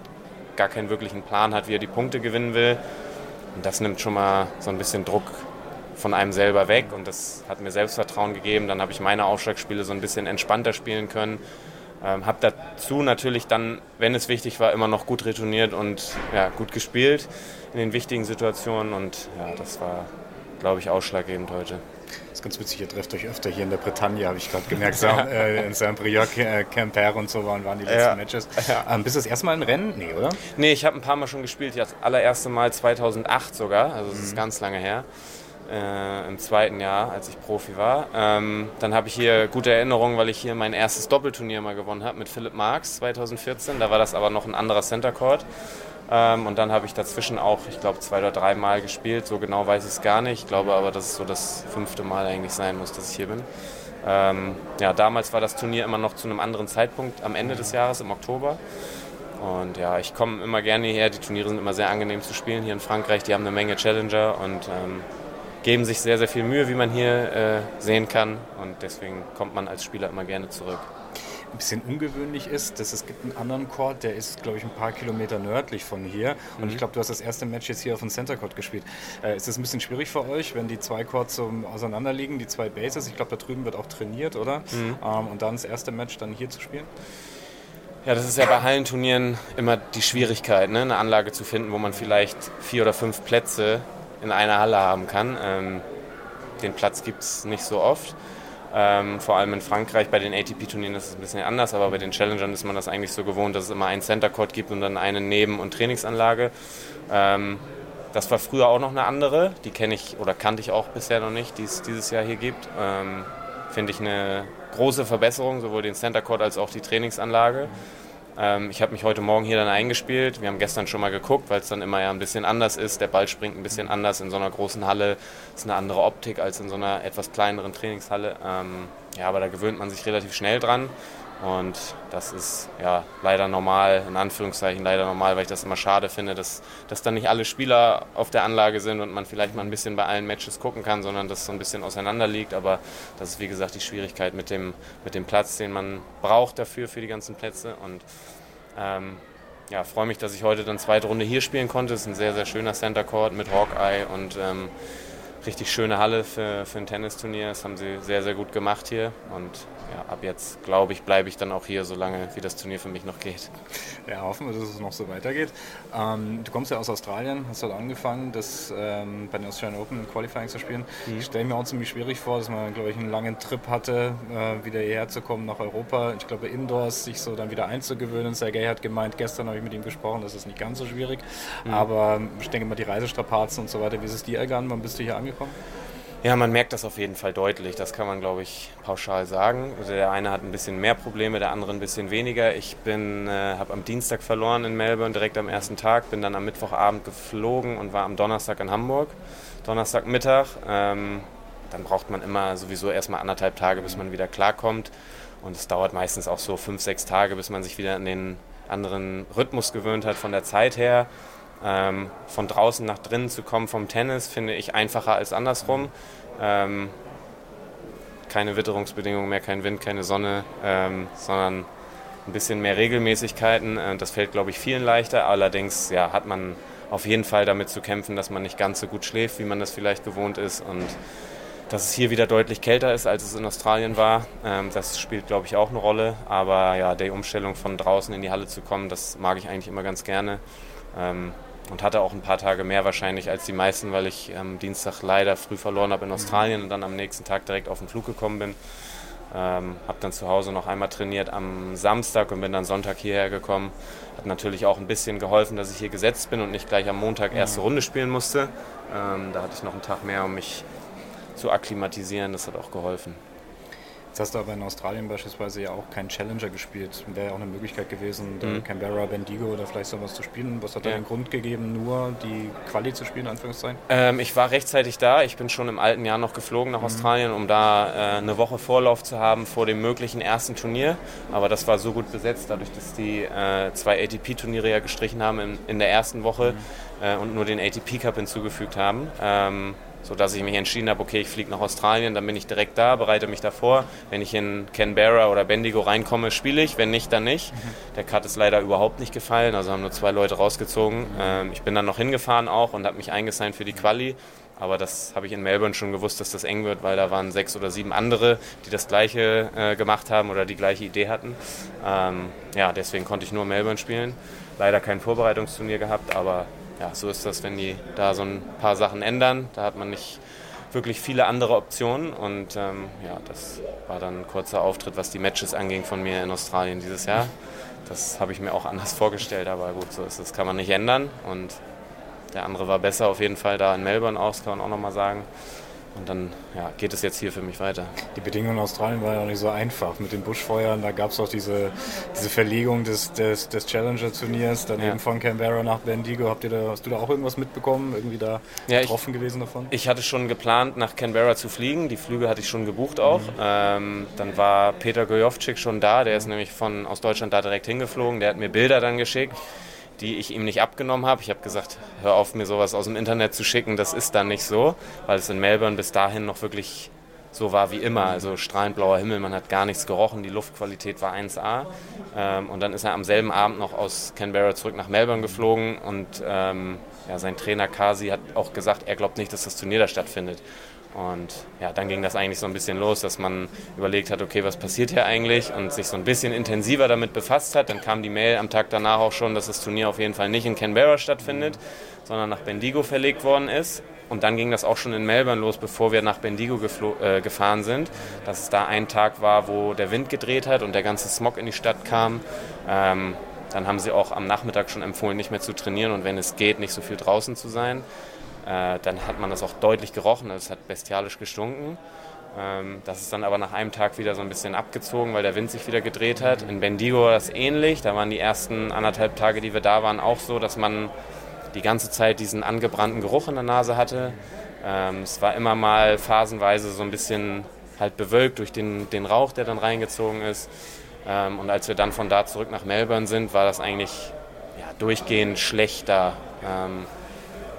gar keinen wirklichen Plan hat, wie er die Punkte gewinnen will. Und das nimmt schon mal so ein bisschen Druck von einem selber weg und das hat mir Selbstvertrauen gegeben. Dann habe ich meine Aufschlagspiele so ein bisschen entspannter spielen können. Ähm, habe dazu natürlich dann, wenn es wichtig war, immer noch gut retourniert und ja, gut gespielt in den wichtigen Situationen und ja, das war, glaube ich, ausschlaggebend heute. Das ist ganz witzig, ihr trefft euch öfter hier in der Bretagne, habe ich gerade gemerkt. äh, in Saint-Brieuc, äh, Quimper und so waren, waren die letzten ja. Matches. Ähm, bist du das erste Mal im Rennen? Nee, oder? Nee, ich habe ein paar Mal schon gespielt. Das allererste Mal 2008 sogar, also das mhm. ist ganz lange her äh, im zweiten Jahr, als ich Profi war. Ähm, dann habe ich hier gute Erinnerungen, weil ich hier mein erstes Doppelturnier mal gewonnen habe mit Philipp Marx 2014. Da war das aber noch ein anderer Center Court. Ähm, und dann habe ich dazwischen auch, ich glaube, zwei oder drei Mal gespielt. So genau weiß ich es gar nicht. Ich glaube aber, dass es so das fünfte Mal eigentlich sein muss, dass ich hier bin. Ähm, ja, damals war das Turnier immer noch zu einem anderen Zeitpunkt am Ende des Jahres, im Oktober. Und ja, ich komme immer gerne hierher. Die Turniere sind immer sehr angenehm zu spielen hier in Frankreich. Die haben eine Menge Challenger und ähm, geben sich sehr, sehr viel Mühe, wie man hier äh, sehen kann. Und deswegen kommt man als Spieler immer gerne zurück. Ein bisschen ungewöhnlich ist, dass es gibt einen anderen Court, der ist, glaube ich, ein paar Kilometer nördlich von hier. Und mhm. ich glaube, du hast das erste Match jetzt hier auf dem Center Court gespielt. Äh, ist das ein bisschen schwierig für euch, wenn die zwei Courts so auseinander liegen, die zwei Bases? Ich glaube, da drüben wird auch trainiert, oder? Mhm. Ähm, und dann das erste Match dann hier zu spielen? Ja, das ist ja bei Hallenturnieren immer die Schwierigkeit, ne? eine Anlage zu finden, wo man vielleicht vier oder fünf Plätze in einer Halle haben kann. Ähm, den Platz gibt es nicht so oft. Ähm, vor allem in Frankreich bei den ATP-Turnieren ist es ein bisschen anders, aber bei den Challengern ist man das eigentlich so gewohnt, dass es immer einen Center Court gibt und dann eine Neben- und Trainingsanlage. Ähm, das war früher auch noch eine andere, die kenne ich oder kannte ich auch bisher noch nicht, die es dieses Jahr hier gibt. Ähm, Finde ich eine große Verbesserung, sowohl den Center Court als auch die Trainingsanlage. Ähm, ich habe mich heute Morgen hier dann eingespielt. Wir haben gestern schon mal geguckt, weil es dann immer ja ein bisschen anders ist. Der Ball springt ein bisschen anders in so einer großen Halle. Ist eine andere Optik als in so einer etwas kleineren Trainingshalle. Ähm, ja, aber da gewöhnt man sich relativ schnell dran. Und das ist ja leider normal, in Anführungszeichen leider normal, weil ich das immer schade finde, dass, dass dann nicht alle Spieler auf der Anlage sind und man vielleicht mal ein bisschen bei allen Matches gucken kann, sondern dass so ein bisschen auseinander liegt. Aber das ist wie gesagt die Schwierigkeit mit dem, mit dem Platz, den man braucht dafür, für die ganzen Plätze. Und ähm, ja, freue mich, dass ich heute dann zweite Runde hier spielen konnte. Es ist ein sehr, sehr schöner Center Court mit Hawkeye und ähm, richtig schöne Halle für, für ein Tennisturnier. Das haben sie sehr, sehr gut gemacht hier. Und ja, ab jetzt, glaube ich, bleibe ich dann auch hier, solange wie das Turnier für mich noch geht. Ja, hoffen wir, dass es noch so weitergeht. Ähm, du kommst ja aus Australien, hast dort angefangen, das ähm, bei den Australian Open Qualifying zu spielen. Mhm. Ich stelle mir auch ziemlich schwierig vor, dass man, glaube ich, einen langen Trip hatte, äh, wieder hierher zu kommen nach Europa. Ich glaube, indoors sich so dann wieder einzugewöhnen. Sergei hat gemeint, gestern habe ich mit ihm gesprochen, das ist nicht ganz so schwierig. Mhm. Aber ich denke mal, die Reisestrapazen und so weiter, wie ist es dir ergangen? Wann bist du hier angekommen? Ja, man merkt das auf jeden Fall deutlich. Das kann man, glaube ich, pauschal sagen. Also der eine hat ein bisschen mehr Probleme, der andere ein bisschen weniger. Ich äh, habe am Dienstag verloren in Melbourne, direkt am ersten Tag. Bin dann am Mittwochabend geflogen und war am Donnerstag in Hamburg. Donnerstagmittag. Ähm, dann braucht man immer sowieso erstmal anderthalb Tage, bis man wieder klarkommt. Und es dauert meistens auch so fünf, sechs Tage, bis man sich wieder an den anderen Rhythmus gewöhnt hat von der Zeit her. Ähm, von draußen nach drinnen zu kommen vom Tennis finde ich einfacher als andersrum. Ähm, keine Witterungsbedingungen mehr, kein Wind, keine Sonne, ähm, sondern ein bisschen mehr Regelmäßigkeiten. Äh, das fällt, glaube ich, vielen leichter. Allerdings ja, hat man auf jeden Fall damit zu kämpfen, dass man nicht ganz so gut schläft, wie man das vielleicht gewohnt ist. Und dass es hier wieder deutlich kälter ist, als es in Australien war, ähm, das spielt, glaube ich, auch eine Rolle. Aber ja, die Umstellung von draußen in die Halle zu kommen, das mag ich eigentlich immer ganz gerne. Ähm, und hatte auch ein paar Tage mehr wahrscheinlich als die meisten, weil ich am Dienstag leider früh verloren habe in Australien und dann am nächsten Tag direkt auf den Flug gekommen bin. Ähm, habe dann zu Hause noch einmal trainiert am Samstag und bin dann Sonntag hierher gekommen. Hat natürlich auch ein bisschen geholfen, dass ich hier gesetzt bin und nicht gleich am Montag erste Runde spielen musste. Ähm, da hatte ich noch einen Tag mehr, um mich zu akklimatisieren. Das hat auch geholfen. Jetzt hast du aber in Australien beispielsweise ja auch keinen Challenger gespielt. Wäre ja auch eine Möglichkeit gewesen, mhm. Canberra, Bendigo oder vielleicht sowas zu spielen. Was hat ja. da den Grund gegeben, nur die Quali zu spielen, Anführungszeichen? Ähm, ich war rechtzeitig da. Ich bin schon im alten Jahr noch geflogen nach mhm. Australien, um da äh, eine Woche Vorlauf zu haben vor dem möglichen ersten Turnier. Aber das war so gut besetzt, dadurch, dass die äh, zwei ATP-Turniere ja gestrichen haben in, in der ersten Woche mhm. äh, und nur den ATP Cup hinzugefügt haben. Ähm, sodass ich mich entschieden habe, okay, ich fliege nach Australien, dann bin ich direkt da, bereite mich davor. Wenn ich in Canberra oder Bendigo reinkomme, spiele ich, wenn nicht, dann nicht. Der Cut ist leider überhaupt nicht gefallen, also haben nur zwei Leute rausgezogen. Ähm, ich bin dann noch hingefahren auch und habe mich eingesigned für die Quali. Aber das habe ich in Melbourne schon gewusst, dass das eng wird, weil da waren sechs oder sieben andere, die das gleiche äh, gemacht haben oder die gleiche Idee hatten. Ähm, ja, deswegen konnte ich nur Melbourne spielen. Leider kein Vorbereitungsturnier gehabt, aber ja, so ist das, wenn die da so ein paar Sachen ändern. Da hat man nicht wirklich viele andere Optionen und ähm, ja, das war dann ein kurzer Auftritt, was die Matches anging von mir in Australien dieses Jahr. Das habe ich mir auch anders vorgestellt, aber gut, so ist es, kann man nicht ändern und der andere war besser auf jeden Fall da in Melbourne auch, das kann man auch nochmal sagen. Und dann ja, geht es jetzt hier für mich weiter. Die Bedingungen in Australien waren ja auch nicht so einfach mit den Buschfeuern. Da gab es auch diese, diese Verlegung des, des, des Challenger-Turniers, dann ja. eben von Canberra nach Bendigo. Habt ihr da, hast du da auch irgendwas mitbekommen? Irgendwie da ja, betroffen ich, gewesen davon? Ich hatte schon geplant, nach Canberra zu fliegen. Die Flüge hatte ich schon gebucht auch. Mhm. Ähm, dann war Peter Gojovcik schon da. Der ist nämlich von, aus Deutschland da direkt hingeflogen. Der hat mir Bilder dann geschickt die ich ihm nicht abgenommen habe. Ich habe gesagt, hör auf, mir sowas aus dem Internet zu schicken, das ist dann nicht so, weil es in Melbourne bis dahin noch wirklich so war wie immer. Also strahlend blauer Himmel, man hat gar nichts gerochen, die Luftqualität war 1A. Ähm, und dann ist er am selben Abend noch aus Canberra zurück nach Melbourne geflogen und ähm, ja, sein Trainer Kasi hat auch gesagt, er glaubt nicht, dass das Turnier da stattfindet. Und ja, dann ging das eigentlich so ein bisschen los, dass man überlegt hat, okay, was passiert hier eigentlich und sich so ein bisschen intensiver damit befasst hat. Dann kam die Mail am Tag danach auch schon, dass das Turnier auf jeden Fall nicht in Canberra stattfindet, sondern nach Bendigo verlegt worden ist. Und dann ging das auch schon in Melbourne los, bevor wir nach Bendigo äh, gefahren sind, dass es da ein Tag war, wo der Wind gedreht hat und der ganze Smog in die Stadt kam. Ähm, dann haben sie auch am Nachmittag schon empfohlen, nicht mehr zu trainieren und wenn es geht, nicht so viel draußen zu sein. Äh, dann hat man das auch deutlich gerochen, es hat bestialisch gestunken. Ähm, das ist dann aber nach einem Tag wieder so ein bisschen abgezogen, weil der Wind sich wieder gedreht hat. In Bendigo war das ähnlich. Da waren die ersten anderthalb Tage, die wir da waren, auch so, dass man die ganze Zeit diesen angebrannten Geruch in der Nase hatte. Ähm, es war immer mal phasenweise so ein bisschen halt bewölkt durch den, den Rauch, der dann reingezogen ist. Ähm, und als wir dann von da zurück nach Melbourne sind, war das eigentlich ja, durchgehend schlechter. Ähm,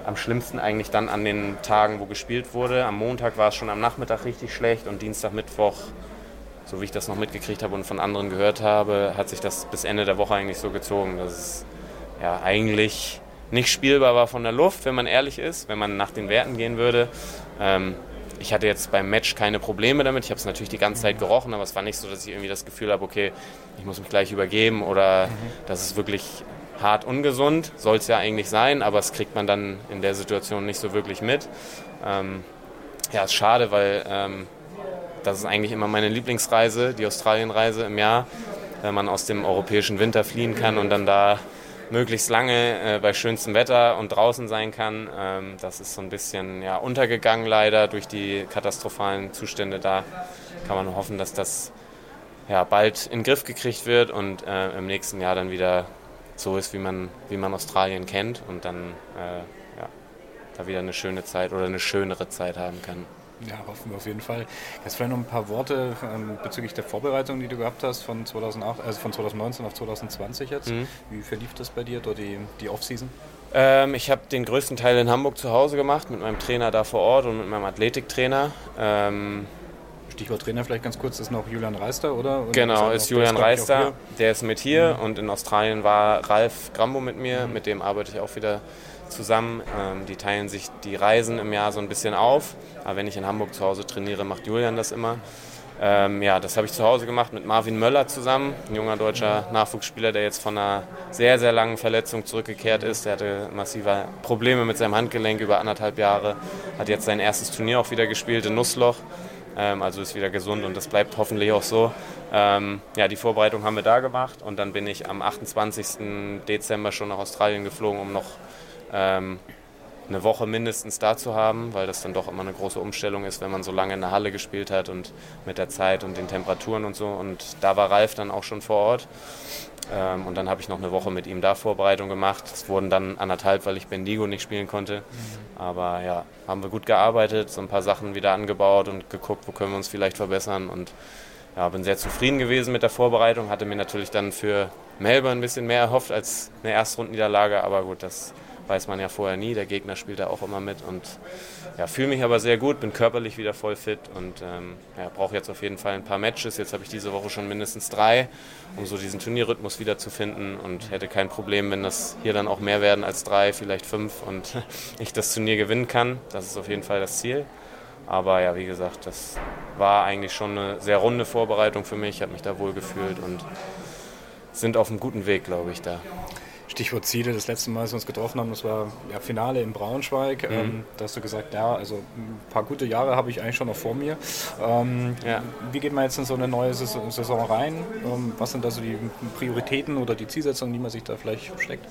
am schlimmsten eigentlich dann an den Tagen, wo gespielt wurde. Am Montag war es schon am Nachmittag richtig schlecht und Dienstag, Mittwoch, so wie ich das noch mitgekriegt habe und von anderen gehört habe, hat sich das bis Ende der Woche eigentlich so gezogen, dass es ja eigentlich nicht spielbar war von der Luft, wenn man ehrlich ist, wenn man nach den Werten gehen würde. Ähm, ich hatte jetzt beim Match keine Probleme damit. Ich habe es natürlich die ganze Zeit gerochen, aber es war nicht so, dass ich irgendwie das Gefühl habe, okay, ich muss mich gleich übergeben oder mhm. dass es wirklich hart ungesund, soll es ja eigentlich sein, aber es kriegt man dann in der Situation nicht so wirklich mit. Ähm, ja, ist schade, weil ähm, das ist eigentlich immer meine Lieblingsreise, die Australienreise im Jahr, wenn man aus dem europäischen Winter fliehen kann und dann da möglichst lange äh, bei schönstem Wetter und draußen sein kann. Ähm, das ist so ein bisschen ja, untergegangen leider durch die katastrophalen Zustände da. Kann man hoffen, dass das ja, bald in den Griff gekriegt wird und äh, im nächsten Jahr dann wieder so ist, wie man, wie man Australien kennt und dann äh, ja, da wieder eine schöne Zeit oder eine schönere Zeit haben kann. Ja, hoffen wir auf jeden Fall. Jetzt vielleicht noch ein paar Worte ähm, bezüglich der Vorbereitung, die du gehabt hast von, 2008, also von 2019 auf 2020 jetzt. Mhm. Wie verlief das bei dir, dort die, die Off-Season? Ähm, ich habe den größten Teil in Hamburg zu Hause gemacht, mit meinem Trainer da vor Ort und mit meinem Athletiktrainer. Ähm, Stichwort Trainer vielleicht ganz kurz, ist noch Julian Reister, oder? oder genau, ist, ist Julian Reister, der ist mit hier mhm. und in Australien war Ralf Grambo mit mir, mhm. mit dem arbeite ich auch wieder zusammen. Ähm, die teilen sich die Reisen im Jahr so ein bisschen auf, aber wenn ich in Hamburg zu Hause trainiere, macht Julian das immer. Ähm, ja, das habe ich zu Hause gemacht mit Marvin Möller zusammen, ein junger deutscher Nachwuchsspieler, der jetzt von einer sehr, sehr langen Verletzung zurückgekehrt ist. Der hatte massive Probleme mit seinem Handgelenk über anderthalb Jahre, hat jetzt sein erstes Turnier auch wieder gespielt in Nussloch. Ähm, also ist wieder gesund und das bleibt hoffentlich auch so. Ähm, ja, die Vorbereitung haben wir da gemacht und dann bin ich am 28. Dezember schon nach Australien geflogen, um noch ähm, eine Woche mindestens da zu haben, weil das dann doch immer eine große Umstellung ist, wenn man so lange in der Halle gespielt hat und mit der Zeit und den Temperaturen und so. Und da war Ralf dann auch schon vor Ort. Ähm, und dann habe ich noch eine Woche mit ihm da Vorbereitung gemacht. Es wurden dann anderthalb, weil ich Bendigo nicht spielen konnte. Mhm. Aber ja, haben wir gut gearbeitet, so ein paar Sachen wieder angebaut und geguckt, wo können wir uns vielleicht verbessern. Und ja, bin sehr zufrieden gewesen mit der Vorbereitung. Hatte mir natürlich dann für Melbourne ein bisschen mehr erhofft als eine Erstrundenniederlage. Aber gut, das weiß man ja vorher nie. Der Gegner spielt da auch immer mit und ja, fühle mich aber sehr gut, bin körperlich wieder voll fit und ähm, ja, brauche jetzt auf jeden Fall ein paar Matches. Jetzt habe ich diese Woche schon mindestens drei, um so diesen Turnierrhythmus wiederzufinden und hätte kein Problem, wenn das hier dann auch mehr werden als drei, vielleicht fünf und *laughs* ich das Turnier gewinnen kann. Das ist auf jeden Fall das Ziel. Aber ja, wie gesagt, das war eigentlich schon eine sehr runde Vorbereitung für mich. Ich habe mich da wohl gefühlt und sind auf einem guten Weg, glaube ich, da. Stichwort Ziele, das letzte Mal, als wir uns getroffen haben, das war ja, Finale in Braunschweig. Mhm. Ähm, da hast du gesagt, ja, also ein paar gute Jahre habe ich eigentlich schon noch vor mir. Ähm, ja. Wie geht man jetzt in so eine neue Saison rein? Ähm, was sind da so die Prioritäten oder die Zielsetzungen, die man sich da vielleicht steckt?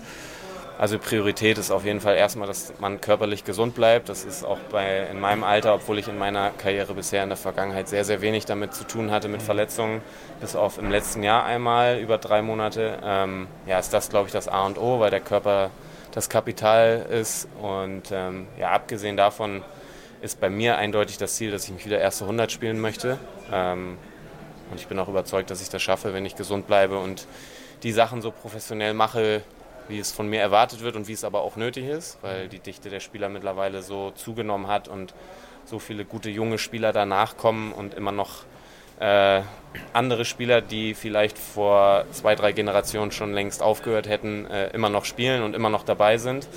Also Priorität ist auf jeden Fall erstmal, dass man körperlich gesund bleibt. Das ist auch bei in meinem Alter, obwohl ich in meiner Karriere bisher in der Vergangenheit sehr, sehr wenig damit zu tun hatte mit Verletzungen, bis auf im letzten Jahr einmal über drei Monate. Ähm, ja, ist das, glaube ich, das A und O, weil der Körper das Kapital ist. Und ähm, ja, abgesehen davon ist bei mir eindeutig das Ziel, dass ich mich wieder erste 100 spielen möchte. Ähm, und ich bin auch überzeugt, dass ich das schaffe, wenn ich gesund bleibe und die Sachen so professionell mache, wie es von mir erwartet wird und wie es aber auch nötig ist, weil die Dichte der Spieler mittlerweile so zugenommen hat und so viele gute junge Spieler danach kommen und immer noch äh, andere Spieler, die vielleicht vor zwei, drei Generationen schon längst aufgehört hätten, äh, immer noch spielen und immer noch dabei sind.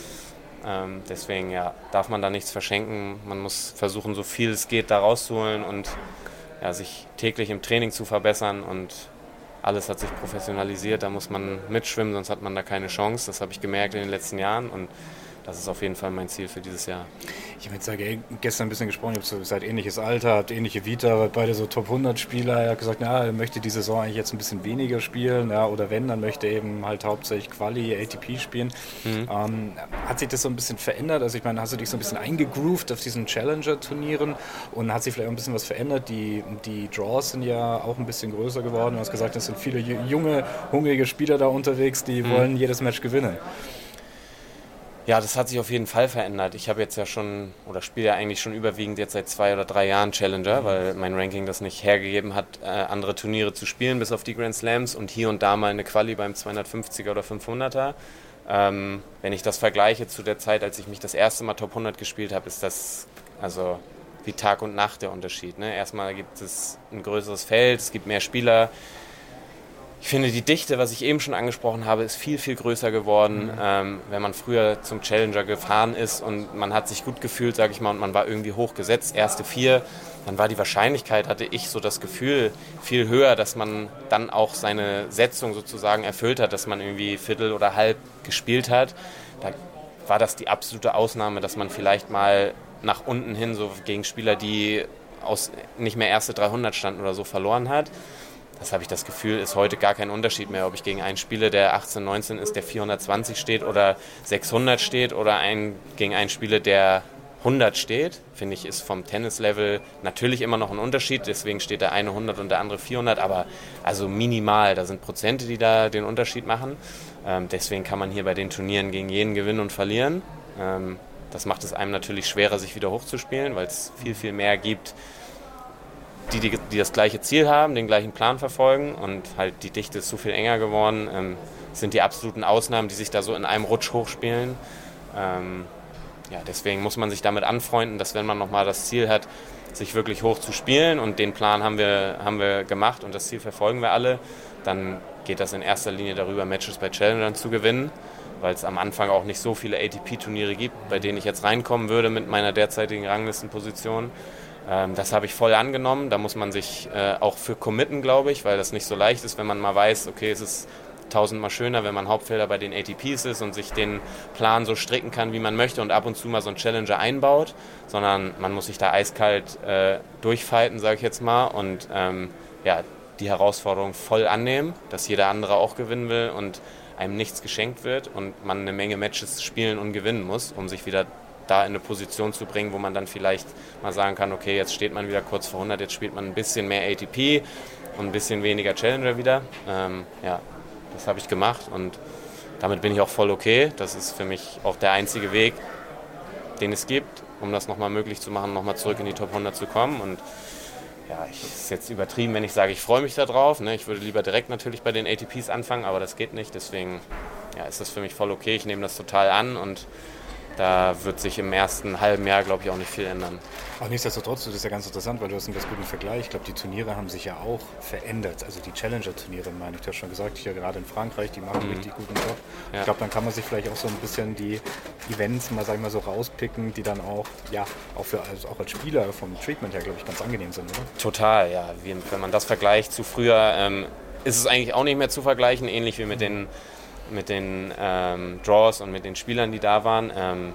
Ähm, deswegen ja, darf man da nichts verschenken. Man muss versuchen, so viel es geht, da rauszuholen und ja, sich täglich im Training zu verbessern und alles hat sich professionalisiert, da muss man mitschwimmen, sonst hat man da keine Chance. Das habe ich gemerkt in den letzten Jahren und das ist auf jeden Fall mein Ziel für dieses Jahr. Ich habe jetzt gestern ein bisschen gesprochen, ihr seid ähnliches Alter, habt ähnliche Vita, beide so Top 100 Spieler. Er hat gesagt, na, er möchte die Saison eigentlich jetzt ein bisschen weniger spielen, ja, oder wenn, dann möchte er eben halt hauptsächlich Quali, ATP spielen. Mhm. Ähm, hat sich das so ein bisschen verändert? Also ich meine, hast du dich so ein bisschen eingegroovt auf diesen Challenger-Turnieren und hat sich vielleicht auch ein bisschen was verändert? Die, die Draws sind ja auch ein bisschen größer geworden. Du hast gesagt, es sind viele junge, hungrige Spieler da unterwegs, die mhm. wollen jedes Match gewinnen. Ja, das hat sich auf jeden Fall verändert. Ich habe jetzt ja schon oder spiele ja eigentlich schon überwiegend jetzt seit zwei oder drei Jahren Challenger, weil mein Ranking das nicht hergegeben hat, äh, andere Turniere zu spielen, bis auf die Grand Slams und hier und da mal eine Quali beim 250er oder 500er. Ähm, wenn ich das vergleiche zu der Zeit, als ich mich das erste Mal Top 100 gespielt habe, ist das also wie Tag und Nacht der Unterschied. Ne? Erstmal gibt es ein größeres Feld, es gibt mehr Spieler. Ich finde, die Dichte, was ich eben schon angesprochen habe, ist viel, viel größer geworden. Mhm. Ähm, wenn man früher zum Challenger gefahren ist und man hat sich gut gefühlt, sage ich mal, und man war irgendwie hochgesetzt, erste vier, dann war die Wahrscheinlichkeit, hatte ich so das Gefühl, viel höher, dass man dann auch seine Setzung sozusagen erfüllt hat, dass man irgendwie Viertel oder Halb gespielt hat. Da war das die absolute Ausnahme, dass man vielleicht mal nach unten hin so gegen Spieler, die aus nicht mehr erste 300 standen oder so verloren hat das habe ich das Gefühl, ist heute gar kein Unterschied mehr, ob ich gegen einen spiele, der 18, 19 ist, der 420 steht oder 600 steht oder ein, gegen einen spiele, der 100 steht. Finde ich, ist vom Tennislevel natürlich immer noch ein Unterschied. Deswegen steht der eine 100 und der andere 400, aber also minimal. Da sind Prozente, die da den Unterschied machen. Ähm, deswegen kann man hier bei den Turnieren gegen jeden gewinnen und verlieren. Ähm, das macht es einem natürlich schwerer, sich wieder hochzuspielen, weil es viel, viel mehr gibt, die, die, die, das gleiche Ziel haben, den gleichen Plan verfolgen und halt die Dichte ist so viel enger geworden, ähm, sind die absoluten Ausnahmen, die sich da so in einem Rutsch hochspielen. Ähm, ja, deswegen muss man sich damit anfreunden, dass wenn man nochmal das Ziel hat, sich wirklich hoch zu spielen und den Plan haben wir, haben wir gemacht und das Ziel verfolgen wir alle, dann geht das in erster Linie darüber, Matches bei Challengern zu gewinnen, weil es am Anfang auch nicht so viele ATP-Turniere gibt, bei denen ich jetzt reinkommen würde mit meiner derzeitigen Ranglistenposition. Ähm, das habe ich voll angenommen. Da muss man sich äh, auch für committen, glaube ich, weil das nicht so leicht ist, wenn man mal weiß, okay, es ist tausendmal schöner, wenn man Hauptfelder bei den ATPs ist und sich den Plan so stricken kann, wie man möchte und ab und zu mal so einen Challenger einbaut, sondern man muss sich da eiskalt äh, durchfighten, sage ich jetzt mal, und ähm, ja, die Herausforderung voll annehmen, dass jeder andere auch gewinnen will und einem nichts geschenkt wird und man eine Menge Matches spielen und gewinnen muss, um sich wieder da in eine Position zu bringen, wo man dann vielleicht mal sagen kann, okay, jetzt steht man wieder kurz vor 100, jetzt spielt man ein bisschen mehr ATP und ein bisschen weniger Challenger wieder. Ähm, ja, das habe ich gemacht und damit bin ich auch voll okay. Das ist für mich auch der einzige Weg, den es gibt, um das nochmal möglich zu machen, nochmal zurück in die Top 100 zu kommen. Und ja, ich ist jetzt übertrieben, wenn ich sage, ich freue mich darauf. Ne? Ich würde lieber direkt natürlich bei den ATPs anfangen, aber das geht nicht. Deswegen ja, ist das für mich voll okay. Ich nehme das total an und da wird sich im ersten halben Jahr, glaube ich, auch nicht viel ändern. Auch nichtsdestotrotz, das ist ja ganz interessant, weil du hast einen ganz guten Vergleich. Ich glaube, die Turniere haben sich ja auch verändert. Also die Challenger-Turniere, meine ich, du hast schon gesagt, hier gerade in Frankreich, die machen mhm. richtig guten Job. Ja. Ich glaube, dann kann man sich vielleicht auch so ein bisschen die Events mal, sag ich mal, so rauspicken, die dann auch, ja, auch, für, also auch als Spieler vom Treatment her, glaube ich, ganz angenehm sind, oder? Total, ja. Wenn man das vergleicht zu früher, ähm, ist es eigentlich auch nicht mehr zu vergleichen, ähnlich wie mit mhm. den mit den ähm, Draws und mit den Spielern, die da waren. Ähm,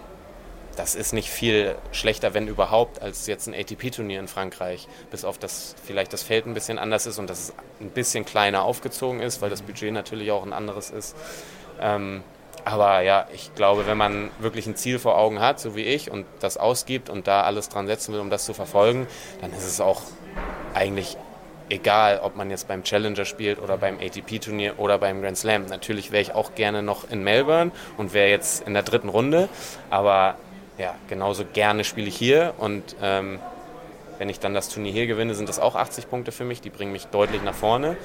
das ist nicht viel schlechter, wenn überhaupt, als jetzt ein ATP-Turnier in Frankreich. Bis auf das vielleicht das Feld ein bisschen anders ist und dass es ein bisschen kleiner aufgezogen ist, weil das Budget natürlich auch ein anderes ist. Ähm, aber ja, ich glaube, wenn man wirklich ein Ziel vor Augen hat, so wie ich, und das ausgibt und da alles dran setzen will, um das zu verfolgen, dann ist es auch eigentlich egal, ob man jetzt beim Challenger spielt oder beim ATP-Turnier oder beim Grand Slam. Natürlich wäre ich auch gerne noch in Melbourne und wäre jetzt in der dritten Runde, aber ja, genauso gerne spiele ich hier und ähm, wenn ich dann das Turnier hier gewinne, sind das auch 80 Punkte für mich, die bringen mich deutlich nach vorne.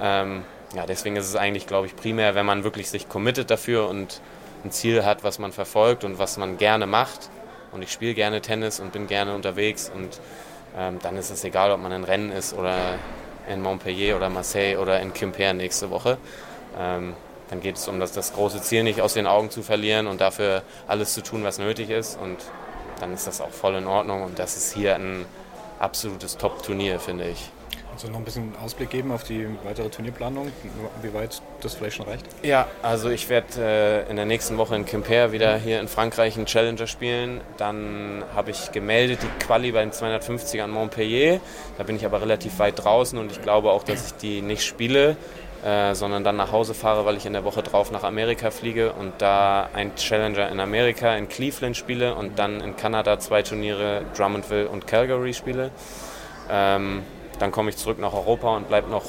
Ähm, ja, deswegen ist es eigentlich, glaube ich, primär, wenn man wirklich sich committet dafür und ein Ziel hat, was man verfolgt und was man gerne macht. Und ich spiele gerne Tennis und bin gerne unterwegs und dann ist es egal, ob man in Rennen ist oder in Montpellier oder Marseille oder in Quimper nächste Woche. Ähm, dann geht es um das, das große Ziel nicht aus den Augen zu verlieren und dafür alles zu tun, was nötig ist. Und dann ist das auch voll in Ordnung. Und das ist hier ein absolutes Top-Turnier, finde ich. Du noch ein bisschen Ausblick geben auf die weitere Turnierplanung, wie weit das vielleicht schon reicht? Ja, also ich werde äh, in der nächsten Woche in Quimper wieder hier in Frankreich einen Challenger spielen. Dann habe ich gemeldet die Quali beim 250 an Montpellier. Da bin ich aber relativ weit draußen und ich glaube auch, dass ich die nicht spiele. Äh, sondern dann nach Hause fahre, weil ich in der Woche drauf nach Amerika fliege und da ein Challenger in Amerika in Cleveland spiele und dann in Kanada zwei Turniere Drummondville und Calgary spiele. Ähm, dann komme ich zurück nach Europa und bleibe noch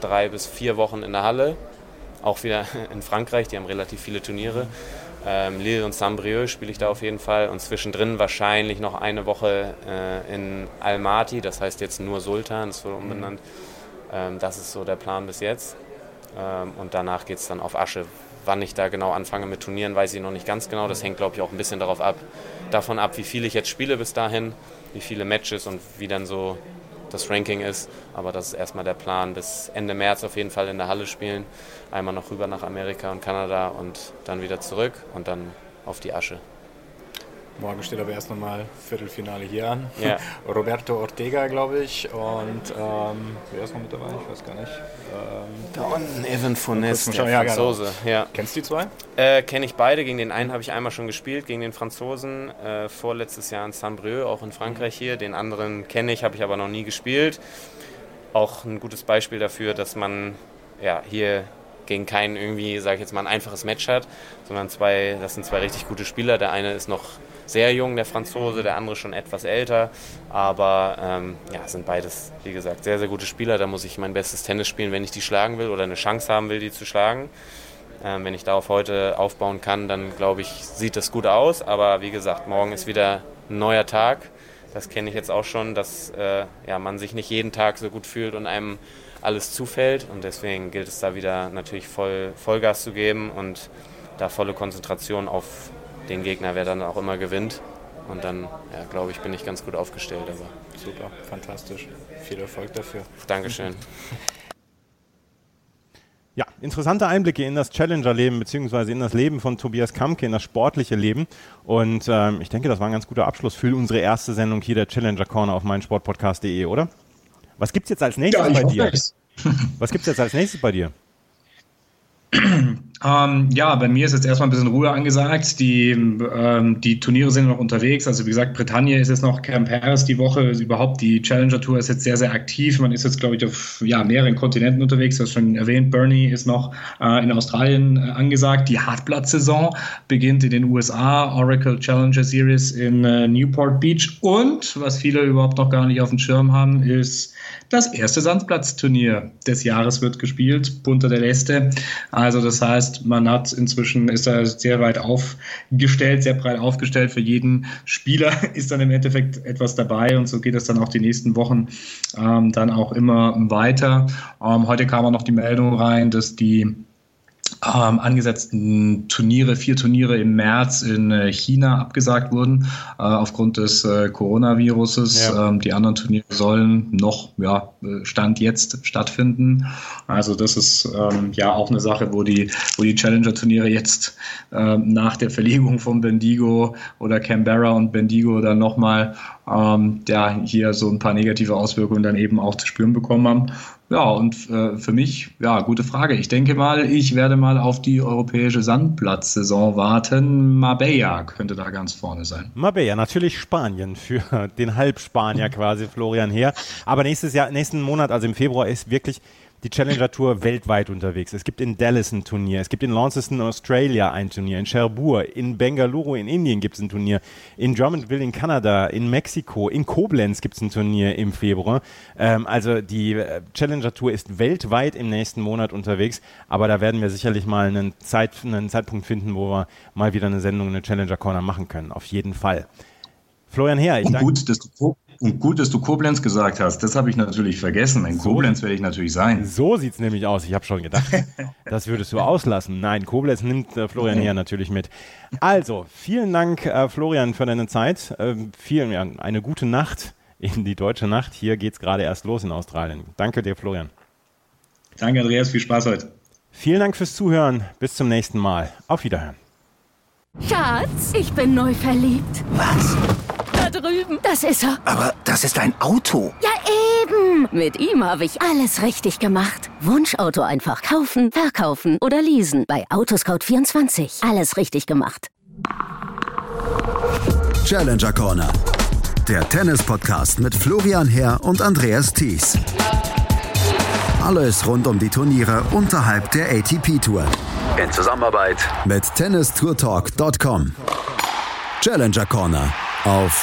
drei bis vier Wochen in der Halle. Auch wieder *laughs* in Frankreich, die haben relativ viele Turniere. Ähm, Lille und Saint-Brieuc spiele ich da auf jeden Fall und zwischendrin wahrscheinlich noch eine Woche äh, in Almaty, das heißt jetzt nur Sultan, das wurde umbenannt. Ähm, das ist so der Plan bis jetzt. Ähm, und danach geht es dann auf Asche. Wann ich da genau anfange mit Turnieren, weiß ich noch nicht ganz genau. Das hängt, glaube ich, auch ein bisschen darauf ab, davon ab, wie viel ich jetzt spiele bis dahin, wie viele Matches und wie dann so das Ranking ist. Aber das ist erstmal der Plan, bis Ende März auf jeden Fall in der Halle spielen. Einmal noch rüber nach Amerika und Kanada und dann wieder zurück und dann auf die Asche. Morgen steht aber erst nochmal Viertelfinale hier an. Ja. *laughs* Roberto Ortega, glaube ich. Und ähm, wer ist noch mit dabei? Ich weiß gar nicht. Ähm, Da unten Evan Fournes, der. Ja, genau. Franzose. Ja. Kennst du die zwei? Äh, Kenne ich beide. Gegen den einen habe ich einmal schon gespielt, gegen den Franzosen. Äh, vorletztes Jahr in Saint-Brieuc, auch in Frankreich hier. Den anderen kenne ich, habe ich aber noch nie gespielt. Auch ein gutes Beispiel dafür, dass man ja, hier gegen keinen irgendwie, sage ich jetzt mal, ein einfaches Match hat, sondern zwei, das sind zwei richtig gute Spieler. Der eine ist noch sehr jung, der Franzose, der andere schon etwas älter. Aber ähm, ja, sind beides, wie gesagt, sehr, sehr gute Spieler. Da muss ich mein bestes Tennis spielen, wenn ich die schlagen will oder eine Chance haben will, die zu schlagen. Ähm, wenn ich darauf heute aufbauen kann, dann glaube ich, sieht das gut aus. Aber wie gesagt, morgen ist wieder ein neuer Tag. Das kenne ich jetzt auch schon, dass äh, ja, man sich nicht jeden Tag so gut fühlt und einem alles zufällt. Und deswegen gilt es da wieder natürlich voll, Vollgas zu geben und da volle Konzentration auf den Gegner, wer dann auch immer gewinnt. Und dann, ja, glaube ich, bin ich ganz gut aufgestellt. Aber Super, fantastisch. Viel Erfolg dafür. Dankeschön. *laughs* Ja, interessante Einblicke in das Challenger-Leben beziehungsweise in das Leben von Tobias Kamke, in das sportliche Leben. Und ähm, ich denke, das war ein ganz guter Abschluss für unsere erste Sendung hier der Challenger Corner auf meinsportpodcast.de, oder? Was gibt's jetzt als nächstes Ja, ich bei dir? es. Was gibt's jetzt als nächstes bei dir? *laughs* Ähm, ja, bei mir ist jetzt erstmal ein bisschen Ruhe angesagt. Die, ähm, die Turniere sind noch unterwegs. Also wie gesagt, Bretagne ist jetzt noch Camp Harris die Woche. Also überhaupt die Challenger Tour ist jetzt sehr, sehr aktiv. Man ist jetzt, glaube ich, auf ja, mehreren Kontinenten unterwegs. Du hast schon erwähnt, Bernie ist noch äh, in Australien äh, angesagt. Die Hartblatt-Saison beginnt in den USA. Oracle Challenger Series in äh, Newport Beach. Und, was viele überhaupt noch gar nicht auf dem Schirm haben, ist das erste Sandplatzturnier des Jahres wird gespielt, Punta del Este. Also das heißt, man hat inzwischen, ist da sehr weit aufgestellt, sehr breit aufgestellt. Für jeden Spieler *laughs* ist dann im Endeffekt etwas dabei und so geht es dann auch die nächsten Wochen ähm, dann auch immer weiter. Ähm, heute kam auch noch die Meldung rein, dass die ähm, angesetzten Turniere, vier Turniere im März in äh, China abgesagt wurden äh, aufgrund des äh, Coronaviruses. Ja. Ähm, die anderen Turniere sollen noch, ja, äh, Stand jetzt stattfinden. Also das ist ähm, ja auch eine Sache, wo die, wo die Challenger-Turniere jetzt ähm, nach der Verlegung von Bendigo oder Canberra und Bendigo dann nochmal ähm, ja, hier so ein paar negative Auswirkungen dann eben auch zu spüren bekommen haben. Ja, und äh, für mich, ja, gute Frage. Ich denke mal, ich werde mal auf die europäische Sandplatzsaison warten. Marbella könnte da ganz vorne sein. Marbella, natürlich Spanien für den Halbspanier *laughs* quasi, Florian Heer. Aber nächstes Jahr, nächsten Monat, also im Februar, ist wirklich die Challenger Tour weltweit unterwegs. Es gibt in Dallas ein Turnier, es gibt in Launceston, Australia ein Turnier, in Cherbourg, in Bengaluru in Indien gibt es ein Turnier, in Drummondville in Kanada, in Mexiko, in Koblenz gibt es ein Turnier im Februar. Ähm, also die äh, Challenger Tour ist weltweit im nächsten Monat unterwegs, aber da werden wir sicherlich mal einen, Zeit, einen Zeitpunkt finden, wo wir mal wieder eine Sendung, eine Challenger Corner machen können. Auf jeden Fall. Florian Heer, ich Und danke. gut, dass du, und gut, dass du Koblenz gesagt hast. Das habe ich natürlich vergessen. In Koblenz werde ich natürlich sein. So sieht's nämlich aus. Ich habe schon gedacht, *laughs* das würdest du auslassen. Nein, Koblenz nimmt äh, Florian her natürlich mit. Also, vielen Dank, äh, Florian, für deine Zeit. Ähm, vielen, ja, eine gute Nacht in die deutsche Nacht. Hier geht's gerade erst los in Australien. Danke dir, Florian. Danke, Andreas. Viel Spaß heute. Vielen Dank fürs Zuhören. Bis zum nächsten Mal. Auf Wiederhören. Schatz, ich bin neu verliebt. Was? Drüben. Das ist er. Aber das ist ein Auto. Ja, eben. Mit ihm habe ich alles richtig gemacht. Wunschauto einfach kaufen, verkaufen oder leasen. Bei Autoscout24. Alles richtig gemacht. Challenger Corner. Der Tennis-Podcast mit Florian Herr und Andreas Thies. Alles rund um die Turniere unterhalb der ATP-Tour. In Zusammenarbeit mit tennistourtalk.com. Challenger Corner auf